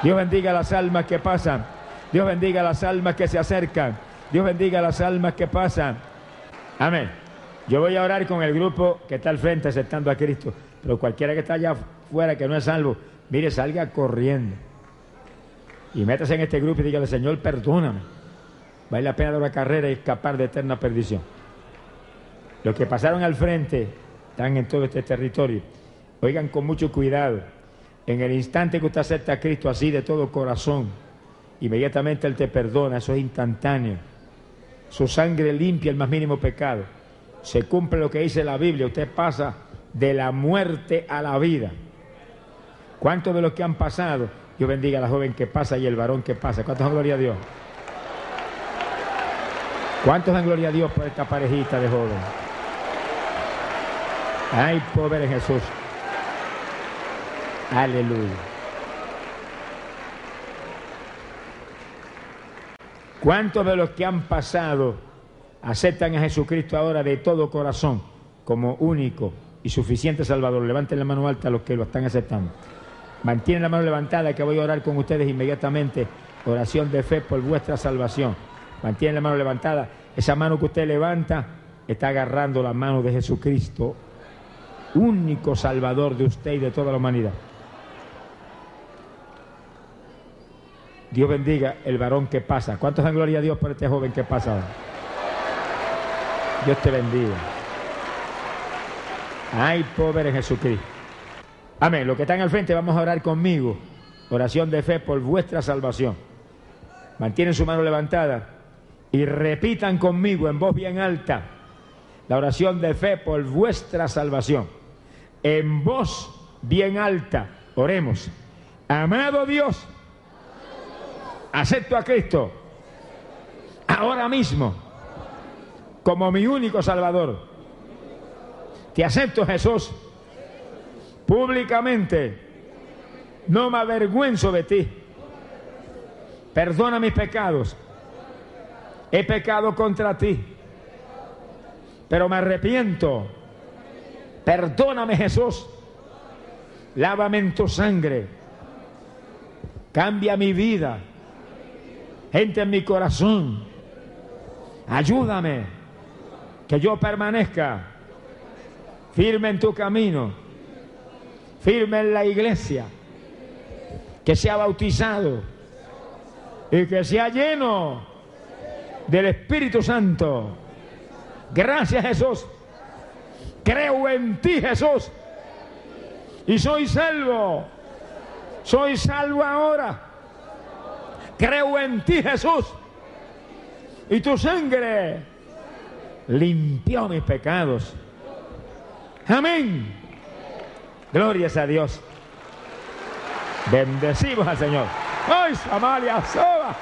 Dios bendiga las almas que pasan. Dios bendiga las almas que se acercan. Dios bendiga las almas que pasan. Amén. Yo voy a orar con el grupo que está al frente aceptando a Cristo. Pero cualquiera que está allá afuera que no es salvo, Mire, salga corriendo. Y métase en este grupo y dígale, Señor, perdóname. Vale la pena de una carrera y escapar de eterna perdición. Los que pasaron al frente están en todo este territorio. Oigan con mucho cuidado. En el instante que usted acepta a Cristo así de todo corazón, inmediatamente Él te perdona, eso es instantáneo. Su sangre limpia el más mínimo pecado. Se cumple lo que dice la Biblia, usted pasa de la muerte a la vida. ¿Cuántos de los que han pasado? Dios bendiga a la joven que pasa y el varón que pasa. ¿Cuántos dan gloria a Dios? ¿Cuántos dan gloria a Dios por esta parejita de joven? Ay, pobre Jesús. Aleluya. ¿Cuántos de los que han pasado aceptan a Jesucristo ahora de todo corazón como único y suficiente Salvador? Levanten la mano alta a los que lo están aceptando. Mantienen la mano levantada que voy a orar con ustedes inmediatamente. Oración de fe por vuestra salvación. Mantienen la mano levantada. Esa mano que usted levanta está agarrando la mano de Jesucristo, único Salvador de usted y de toda la humanidad. Dios bendiga el varón que pasa. ¿Cuántos dan gloria a Dios por este joven que pasa Dios te bendiga. Ay, pobre Jesucristo. Amén. Los que están al frente, vamos a orar conmigo. Oración de fe por vuestra salvación. Mantienen su mano levantada y repitan conmigo en voz bien alta la oración de fe por vuestra salvación. En voz bien alta, oremos. Amado Dios, acepto a Cristo ahora mismo como mi único Salvador. Te acepto Jesús públicamente. No me avergüenzo de ti. Perdona mis pecados. He pecado contra ti. Pero me arrepiento. Perdóname Jesús. Lávame en tu sangre. Cambia mi vida. Entra en mi corazón. Ayúdame. Que yo permanezca firme en tu camino. Firme en la iglesia. Que sea bautizado. Y que sea lleno del Espíritu Santo. Gracias Jesús. Creo en ti Jesús. Y soy salvo. Soy salvo ahora. Creo en ti Jesús. Y tu sangre limpió mis pecados. Amén. Glorias a Dios. Bendecimos al Señor. ¡Ay, Samaria soba!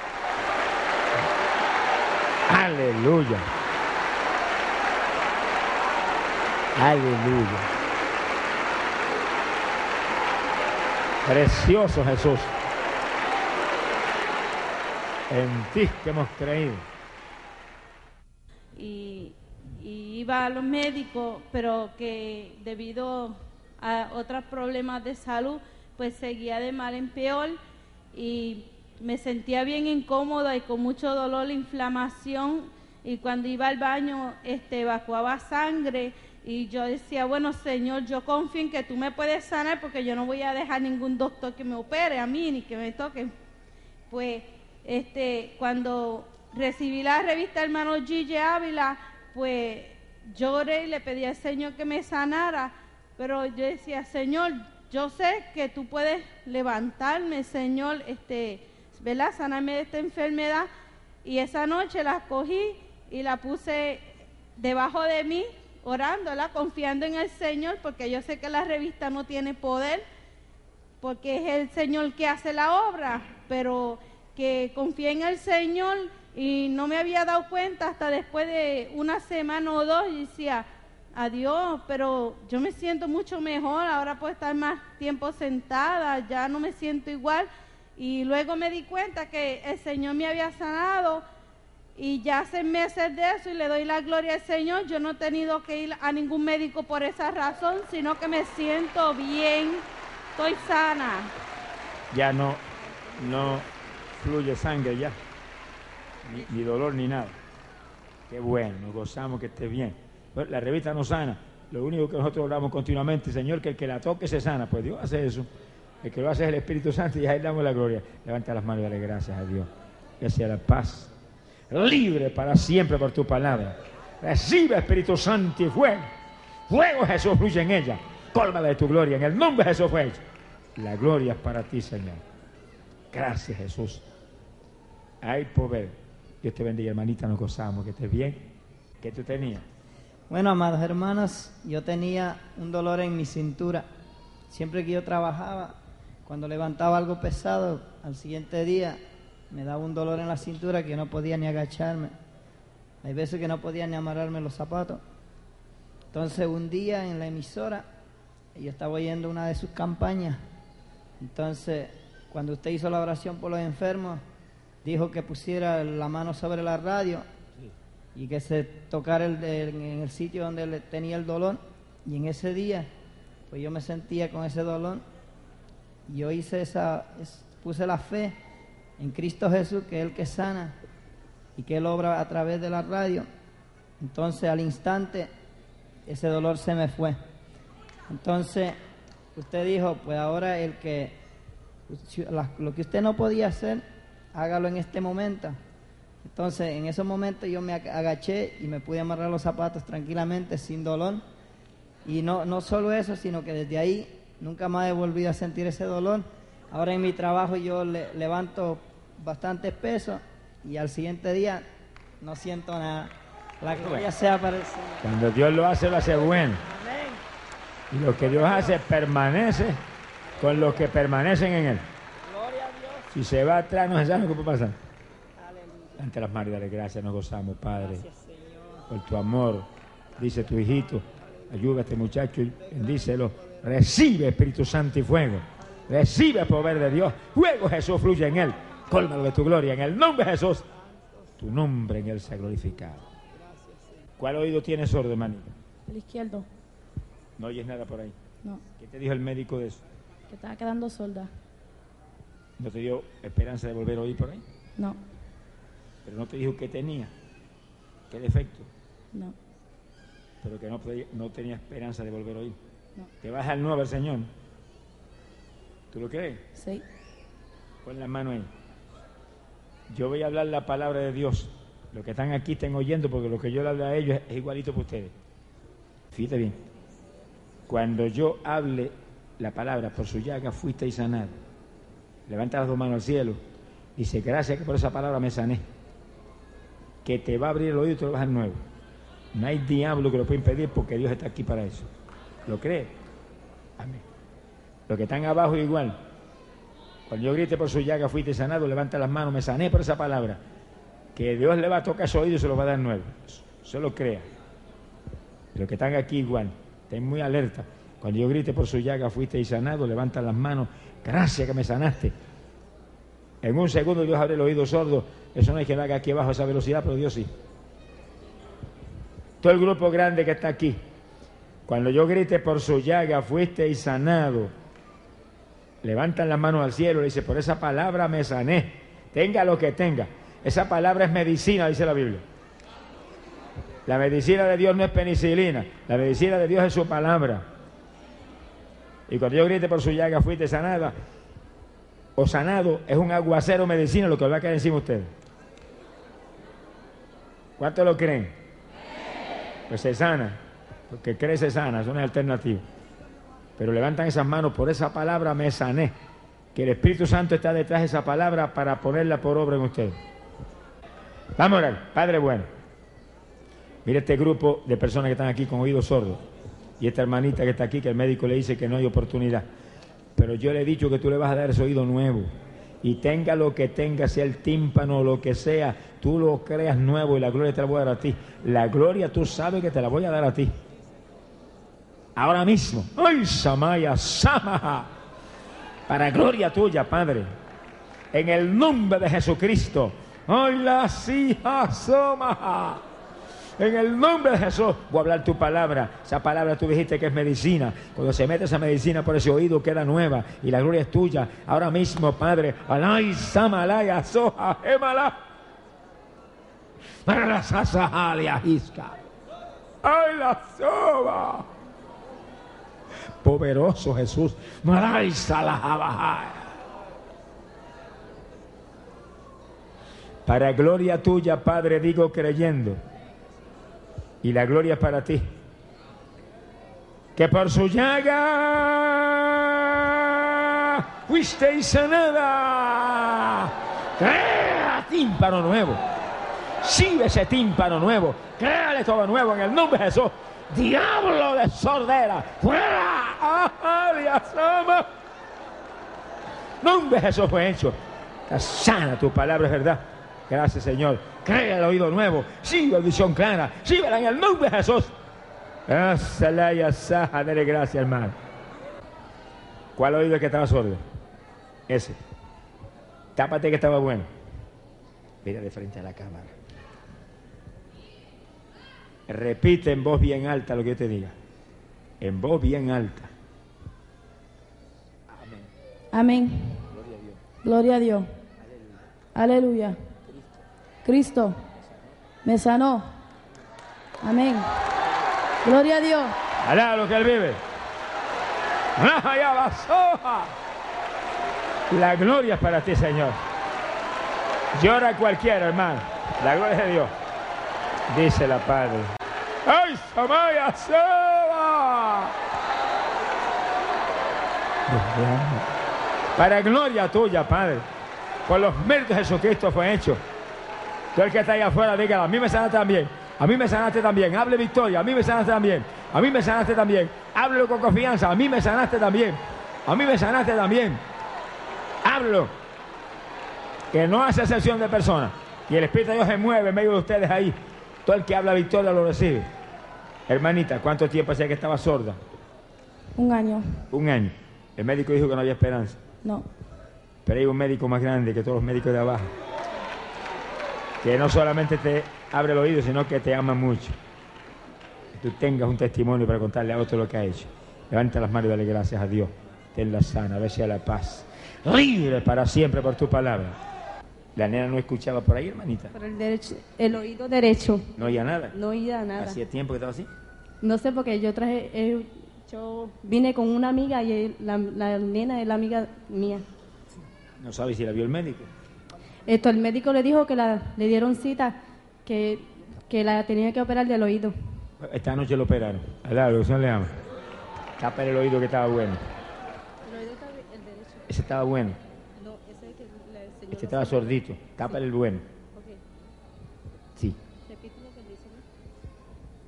Aleluya. Aleluya. Precioso Jesús. En ti que hemos creído. Y iba a los médicos, pero que debido a otros problemas de salud, pues seguía de mal en peor y me sentía bien incómoda y con mucho dolor, inflamación y cuando iba al baño este, evacuaba sangre y yo decía, bueno Señor, yo confío en que tú me puedes sanar porque yo no voy a dejar ningún doctor que me opere a mí ni que me toque. Pues este, cuando recibí la revista Hermano Gigi Ávila, pues lloré y le pedí al Señor que me sanara, pero yo decía, Señor, yo sé que tú puedes levantarme, Señor, este, ¿verdad? Sanarme de esta enfermedad. Y esa noche la cogí y la puse debajo de mí, orándola, confiando en el Señor, porque yo sé que la revista no tiene poder, porque es el Señor que hace la obra, pero que confié en el Señor y no me había dado cuenta hasta después de una semana o dos y decía, adiós, pero yo me siento mucho mejor, ahora puedo estar más tiempo sentada, ya no me siento igual. Y luego me di cuenta que el Señor me había sanado y ya hace meses de eso y le doy la gloria al Señor. Yo no he tenido que ir a ningún médico por esa razón, sino que me siento bien, estoy sana. Ya no, no fluye sangre ya, ni, ni dolor ni nada. Qué bueno, gozamos que esté bien. La revista no sana. Lo único que nosotros oramos continuamente, Señor, que el que la toque se sana. Pues Dios hace eso. El que lo hace es el Espíritu Santo y ahí damos la gloria. Levanta las manos y dale gracias a Dios. Que sea la paz. Libre para siempre por tu palabra. Recibe Espíritu Santo y fuego. Fuego Jesús fluye en ella. Cólmala de tu gloria. En el nombre de Jesús fue hecho. La gloria es para ti, Señor. Gracias, Jesús. Hay poder. Dios te bendiga, hermanita. Nos gozamos. Que estés bien. ¿Qué tú tenías? Bueno, amados hermanos, yo tenía un dolor en mi cintura. Siempre que yo trabajaba, cuando levantaba algo pesado, al siguiente día me daba un dolor en la cintura que no podía ni agacharme. Hay veces que no podía ni amarrarme los zapatos. Entonces un día en la emisora, yo estaba oyendo una de sus campañas. Entonces, cuando usted hizo la oración por los enfermos, dijo que pusiera la mano sobre la radio y que se tocara el, el- en el sitio donde le tenía el dolor. Y en ese día, pues yo me sentía con ese dolor. Y yo hice esa, es- puse la fe en Cristo Jesús, que es el que sana y que Él obra a través de la radio. Entonces al instante ese dolor se me fue. Entonces usted dijo, pues ahora el que, lo que usted no podía hacer, hágalo en este momento. Entonces, en ese momento yo me ag- agaché y me pude amarrar los zapatos tranquilamente, sin dolor. Y no, no solo eso, sino que desde ahí nunca más he volvido a sentir ese dolor. Ahora en mi trabajo yo le- levanto bastantes pesos y al siguiente día no siento nada. La gloria sea para el Señor. Cuando Dios lo hace, lo hace bueno. Y lo que Dios hace permanece con los que permanecen en Él. Si se va atrás, no se sabe qué puede pasar. Ante las manos dale gracias, nos gozamos, Padre, por tu amor. Dice tu hijito, ayuda a este muchacho bendícelo. Recibe Espíritu Santo y fuego. Recibe el poder de Dios. Fuego Jesús fluye en él. Cólmalo de tu gloria. En el nombre de Jesús. Tu nombre en él sea glorificado. ¿Cuál oído tiene sordo, hermanito? El izquierdo. No oyes nada por ahí. No, ¿Qué te dijo el médico de eso? que estaba quedando sorda. ¿No te dio esperanza de volver a oír por ahí? No, Pero no te dijo qué tenía, qué defecto, no, pero que no, no tenía esperanza de volver a oír. no. Te vas al nuevo al Señor. ¿Tú lo crees? Sí, Pon la mano ahí. Yo voy a hablar la palabra de Dios. Los que están aquí estén oyendo porque lo que yo le hablo a ellos es igualito para ustedes. Fíjate bien. Cuando yo hable la palabra, por su llaga fuisteis sanado. Levanta las dos manos al cielo. Dice, gracias que por esa palabra me sané. Que te va a abrir el oído y te lo vas a nuevo. No hay diablo que lo pueda impedir porque Dios está aquí para eso. ¿Lo crees? Amén. Los que están abajo igual. Cuando yo grite por su llaga fuiste sanado, levanta las manos, me sané por esa palabra. Que Dios le va a tocar su oído y se lo va a dar nuevo. Solo crea. Los que están aquí igual, estén muy alerta. Cuando yo grite por su llaga fuiste sanado, levanta las manos, gracias que me sanaste. En un segundo Dios abre el oído sordo. Eso no hay que lo haga aquí abajo a esa velocidad, pero Dios sí. Todo el grupo grande que está aquí. Cuando yo grite por su llaga fuiste sanado levantan las manos al cielo y dice, por esa palabra me sané, tenga lo que tenga. Esa palabra es medicina, dice la Biblia. La medicina de Dios no es penicilina, la medicina de Dios es su palabra. Y cuando yo grite por su llaga, fuiste sanada o sanado, es un aguacero medicina lo que va a caer encima de ustedes. ¿Cuántos lo creen? Pues se sana, porque cree se sana, es alternativo pero levantan esas manos, por esa palabra me sané. Que el Espíritu Santo está detrás de esa palabra para ponerla por obra en ustedes. Vamos a orar, Padre bueno. Mira este grupo de personas que están aquí con oídos sordos. Y esta hermanita que está aquí, que el médico le dice que no hay oportunidad. Pero yo le he dicho que tú le vas a dar ese oído nuevo. Y tenga lo que tenga, sea el tímpano lo que sea, tú lo creas nuevo y la gloria te la voy a dar a ti. La gloria tú sabes que te la voy a dar a ti ahora mismo. ¡Ay, Samaya, Samaha! Para gloria tuya, Padre. En el nombre de Jesucristo. ¡Ay, la Samaha! En el nombre de Jesús voy a hablar tu palabra. Esa palabra tú dijiste que es medicina. Cuando se mete esa medicina por ese oído queda nueva y la gloria es tuya. Ahora mismo, Padre. Alay, Samalaya, Soja, Emala. Para la Sasahalia, Isca. ¡Ay, la soba! poderoso Jesús. Para gloria tuya, Padre, digo creyendo. Y la gloria es para ti. Que por su llaga fuisteis sanada. Crea tímpano nuevo. Sigue ese tímpano nuevo. Créale todo nuevo en el nombre de Jesús. Diablo de sordera, fuera. Nombre de Jesús fue hecho. Sana tu palabra, es verdad. Gracias, Señor. Crea el oído nuevo. Sigue la visión clara. Síguela en el nombre de Jesús. Gracias, dale gracias, hermano. ¿Cuál oído es que estaba sordo? Ese. Tápate que estaba bueno. Mira de frente a la cámara. Repite en voz bien alta lo que yo te diga. En voz bien alta. amén. Gloria a Dios. Aleluya. Cristo me sanó. Amén. Gloria a Dios. Alá lo que él vive. La gloria es para ti, Señor. Llora cualquiera, hermano. La gloria es de Dios. Dice la Padre. ¡Ay, Samaya Seba! Para gloria tuya, Padre. Por los méritos de Jesucristo fue hecho. Tú el que está ahí afuera, dígalo, a mí me sanaste también. A mí me sanaste también. Hable victoria, a mí me sanaste también. A mí me sanaste también. Háblelo con confianza, a mí me sanaste también. A mí me sanaste también. Háblelo. Que no hace excepción de personas. Y el Espíritu de Dios se mueve en medio de ustedes ahí. Todo el que habla victoria lo recibe. Hermanita, ¿cuánto tiempo hacía que estaba sorda? Un año. Un año. El médico dijo que no había esperanza. No. Pero hay un médico más grande que todos los médicos de abajo. Que no solamente te abre el oído, sino que te ama mucho. Que tú tengas un testimonio para contarle a otro lo que ha hecho. Levanta las manos y dale gracias a Dios. Tenla sana, a ver si a la paz. Libre para siempre por tu palabra. La nena no escuchaba por ahí, hermanita. Por el, derecho, el oído derecho. No oía nada. No oía nada. Hacía tiempo que estaba así. No sé porque yo traje, eh, yo vine con una amiga y la, la nena es la amiga mía. No sabe si la vio el médico. Esto, el médico le dijo que la, le dieron cita, que, que la tenía que operar del oído. Esta noche lo operaron. Alá, lo que le ama. Tapa el oído que estaba bueno. El oído está el derecho. Ese estaba bueno. No, ese es que le enseñó. Este estaba sordito. Tápale el bueno. Sí. Repite lo que dice.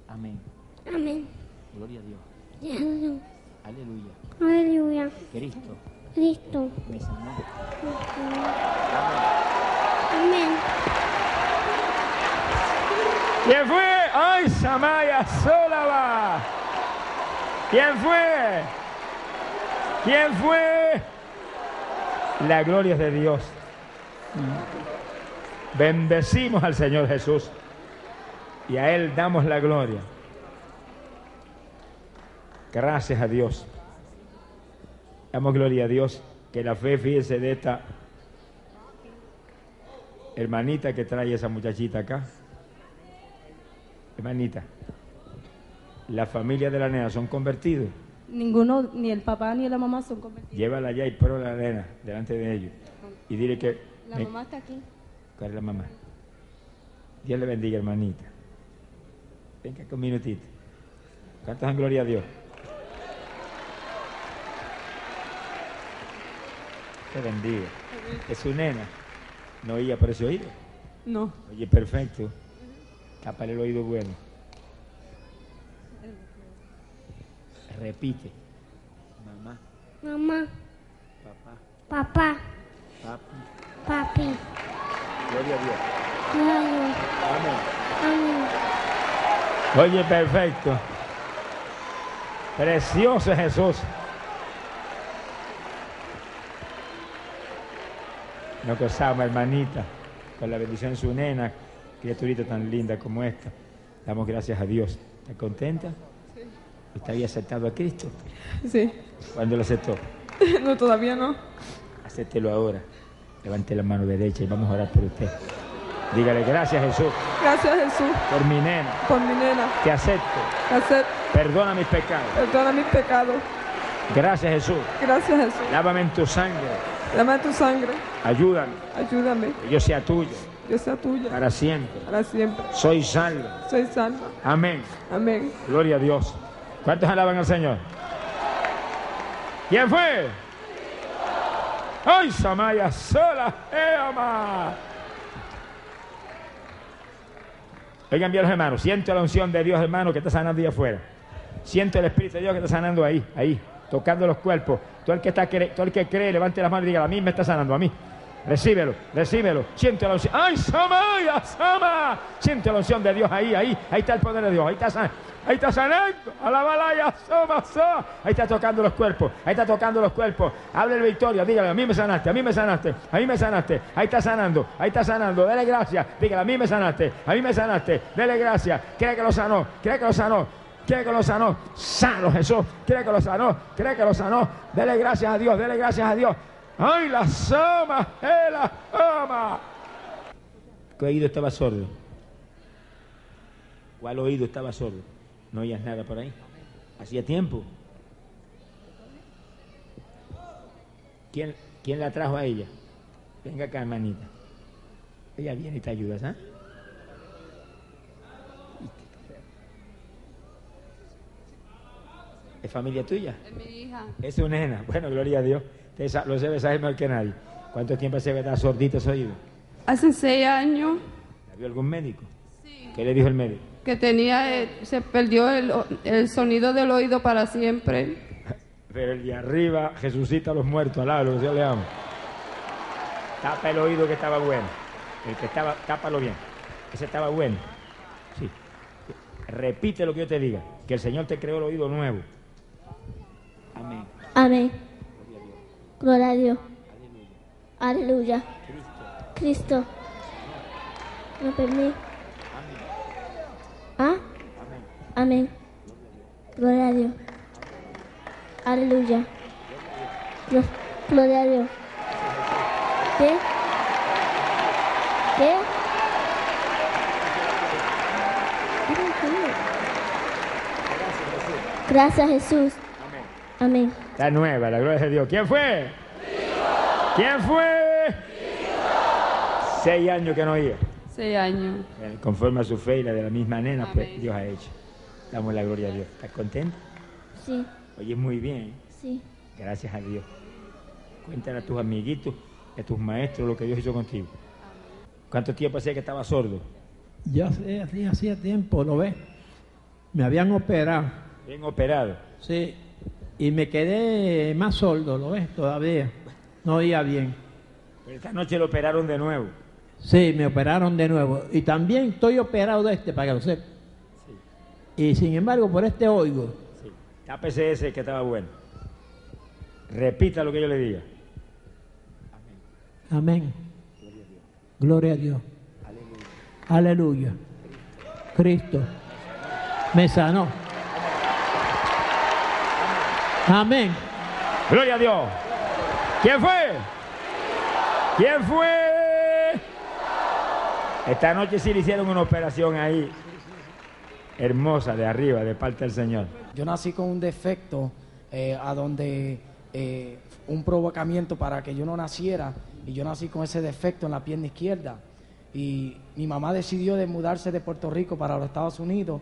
¿no? Amén. Amén. Gloria a Dios. Aleluya. Aleluya. Aleluya. Cristo Cristo. me sanó. Amén. ¿Quién fue? ¡Ay, Samaya Solaba! ¿Quién fue? ¿Quién fue? La gloria es de Dios. Bendecimos al Señor Jesús y a Él damos la gloria. Gracias a Dios. Damos gloria a Dios que la fe, fíjese de esta hermanita que trae esa muchachita acá. Hermanita, la familia de la nena son convertidos. Ninguno, ni el papá ni la mamá son convertidos. Llévala allá y pro la nena delante de ellos. Y dile que. La me- mamá está aquí. ¿Cuál es la mamá? Dios le bendiga, hermanita. Venga con un minutito. Cantas en gloria a Dios. Te bendiga. Es su nena. No oía por ese oído. No. Oye, perfecto. Tápale el oído bueno. Repite. Mamá, Mamá. papá, Papá. papi. Papi. Gloria a Dios. Gloria. Amén. Amén. Oye, perfecto. Precioso Jesús. Nos gozamos, hermanita, con la bendición de su nena, criaturita tan linda como esta. Damos gracias a Dios. ¿Está contenta? ¿Usted había aceptado a Cristo? Sí. ¿Cuándo lo aceptó? No, todavía no. Acéptelo ahora. Levante la mano derecha y vamos a orar por usted. Dígale gracias Jesús Gracias Jesús por mi nena. por mi nena. Te acepto. Hacer, Perdona mis pecados. perdona mis pecados. Gracias Jesús. Gracias Jesús. Lávame en tu sangre. Dame tu sangre. Ayúdame. Ayúdame. Que yo sea tuyo Yo sea tuya. para siempre. Para siempre. Soy salvo. Soy salva. Amén. Amén. Gloria a Dios. ¿Cuántos alaban al Señor? ¿Quién fue? ¡Ay, Samaya sola! ¡Eama! Oigan bien los hermanos, siento la unción de Dios, hermano, que está sanando ahí afuera. Siento el Espíritu de Dios que está sanando ahí, ahí, tocando los cuerpos. Todo el que, está, todo el que cree, levante las manos y diga, a mí me está sanando, a mí. Recíbelo, recíbelo. Siento la unción. ¡Ay, Samaya, Sama! Siento la unción de Dios ahí, ahí. Ahí está el poder de Dios. Ahí está sanando. Ahí está sanando. Alabalaya, Sama, Sa. Ahí está tocando los cuerpos. Ahí está tocando los cuerpos. Háblele victoria. Dígale, a mí me sanaste, a mí me sanaste, a mí me sanaste. Ahí está sanando, ahí está sanando. Dele gracias. Dígale, a mí me sanaste, a mí me sanaste. Dele gracias. Cree que lo sanó, cree que lo sanó. Cree que lo sanó. Sano Jesús. Cree que lo sanó. Cree que lo sanó. Dele gracias a Dios. Dele gracias a Dios. ¡Ay, la sama! ¡Eh, la ama! ¿Qué oído estaba sordo? ¿Cuál oído estaba sordo? No oías nada por ahí. Hacía tiempo. ¿Quién, quién la trajo a ella? Venga acá, hermanita. Ella viene y te ayuda, ¿sabes? ¿Es familia tuya? Es mi hija. Es su nena. Bueno, gloria a Dios. Usted lo debe saber mejor que nadie. ¿Cuánto tiempo se ve sordito ese oído? Hace seis años ¿La vio algún médico? ¿Qué le dijo el médico? que tenía, eh, se perdió el, el sonido del oído para siempre. Pero el de arriba resucita a los muertos, alaba lo que Dios le ama. Tapa el oído que estaba bueno. El que estaba, tápalo bien. Ese estaba bueno. Sí. Repite lo que yo te diga. Que el Señor te creó el oído nuevo. Amén. Amén. Gloria a Dios. Aleluya. Cristo. No permite. ¿Ah? Amén. Gloria a Dios. Aleluya. Glo- Gloria a Dios. ¿Qué? ¿Qué? Gracias Jesús. Amén. Está nueva, la gloria de Dios. ¿Quién fue? ¿Quién fue? Seis años que no iba. Seis años. Eh, Conforme a su fe y la de la misma nena, pues Dios ha hecho. Damos la gloria a Dios. ¿Estás contento? Sí, Oye, muy bien. sí. Gracias a Dios. Cuéntale a tus amiguitos, a tus maestros lo que Dios hizo contigo. ¿Cuánto tiempo hacía que estaba sordo? Ya hacía tiempo, ¿lo ves? Me habían operado, Bien operado. sí, y me quedé más sordo, ¿lo ves? Todavía. No oía bien. Pero esta noche lo operaron de nuevo. Sí, me operaron de nuevo. Y también estoy operado de este, para que lo sepa. Y sin embargo, por este oigo. Sí. Tápese ese que estaba bueno. Repita lo que yo le diga. Amén. Gloria a Dios. Aleluya. Cristo me sanó. Amén. Gloria a Dios. ¿Quién fue? ¿Quién fue? Esta noche sí le hicieron una operación ahí. Hermosa de arriba, de parte del Señor. Yo nací con un defecto eh, a donde eh, un provocamiento para que yo no naciera y yo nací con ese defecto en la pierna izquierda y mi mamá decidió de mudarse de Puerto Rico para los Estados Unidos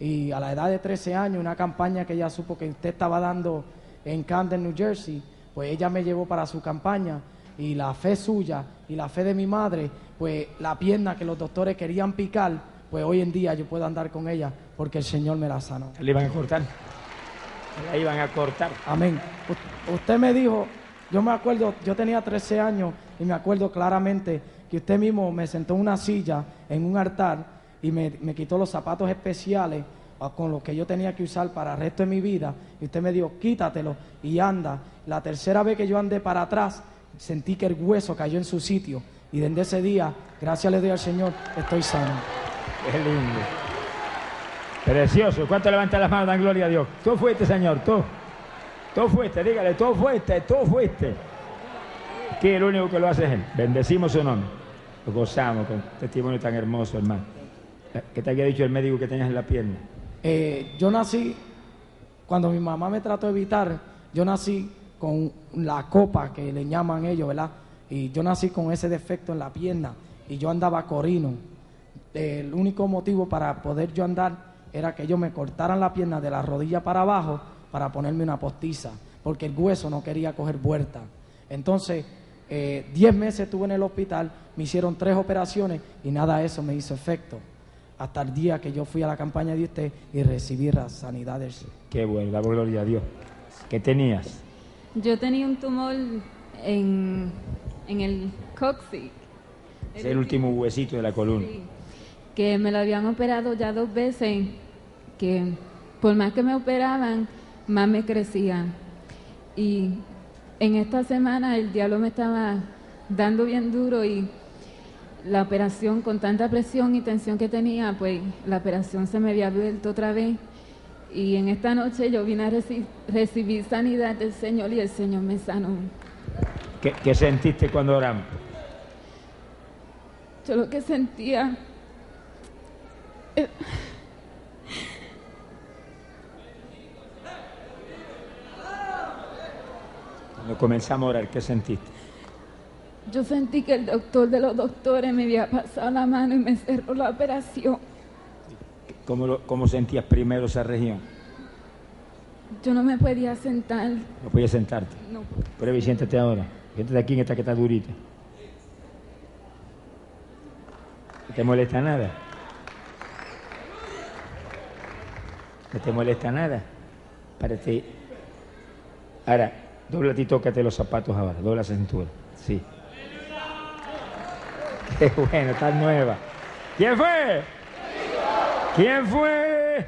y a la edad de 13 años una campaña que ella supo que usted estaba dando en Camden, New Jersey, pues ella me llevó para su campaña y la fe suya y la fe de mi madre, pues la pierna que los doctores querían picar, pues hoy en día yo puedo andar con ella porque el Señor me la sanó. Le iban a cortar. La iban a cortar. Amén. U- usted me dijo, yo me acuerdo, yo tenía 13 años y me acuerdo claramente que usted mismo me sentó en una silla, en un altar, y me, me quitó los zapatos especiales con los que yo tenía que usar para el resto de mi vida. Y usted me dijo, quítatelo y anda. La tercera vez que yo andé para atrás, sentí que el hueso cayó en su sitio. Y desde ese día, gracias le doy al Señor, estoy sano. Qué lindo. Precioso. ¿Cuánto levantan las manos? Dan gloria a Dios. Tú fuiste, Señor. Tú. Tú fuiste. Dígale, tú fuiste. Tú fuiste. Que el único que lo hace es Él. Bendecimos su nombre. Lo gozamos con testimonio tan hermoso, hermano. Eh, ¿Qué te había dicho el médico que tenías en la pierna? Eh, yo nací, cuando mi mamá me trató de evitar, yo nací con la copa que le llaman ellos, ¿verdad? Y yo nací con ese defecto en la pierna y yo andaba corino. El único motivo para poder yo andar era que ellos me cortaran la pierna de la rodilla para abajo para ponerme una postiza, porque el hueso no quería coger vuelta. Entonces, eh, 10 meses estuve en el hospital, me hicieron tres operaciones y nada de eso me hizo efecto. Hasta el día que yo fui a la campaña de usted y recibí la sanidad del Señor. Qué bueno, damos gloria a Dios. ¿Qué tenías? Yo tenía un tumor en, en el coccyx. Es el último huesito de la columna. Sí, que me lo habían operado ya dos veces, que por más que me operaban, más me crecían. Y en esta semana el diablo me estaba dando bien duro y la operación con tanta presión y tensión que tenía, pues la operación se me había vuelto otra vez. Y en esta noche yo vine a reci- recibir sanidad del Señor y el Señor me sanó. ¿Qué, qué sentiste cuando oramos? Yo lo que sentía eh, Cuando comenzamos a orar, ¿qué sentiste? Yo sentí que el doctor de los doctores me había pasado la mano y me cerró la operación. ¿Cómo, lo- cómo sentías primero esa región? Yo no me podía sentar. No podías sentarte. No. Prueba y siéntate ahora. Siéntate aquí en esta que está durita. ¿No te molesta nada? ¿No te molesta nada? Párate. Ahora, dobla y tócate los zapatos ahora. Dobla la cintura. Sí. Qué bueno, está nueva. ¿Quién fue? ¿Quién fue?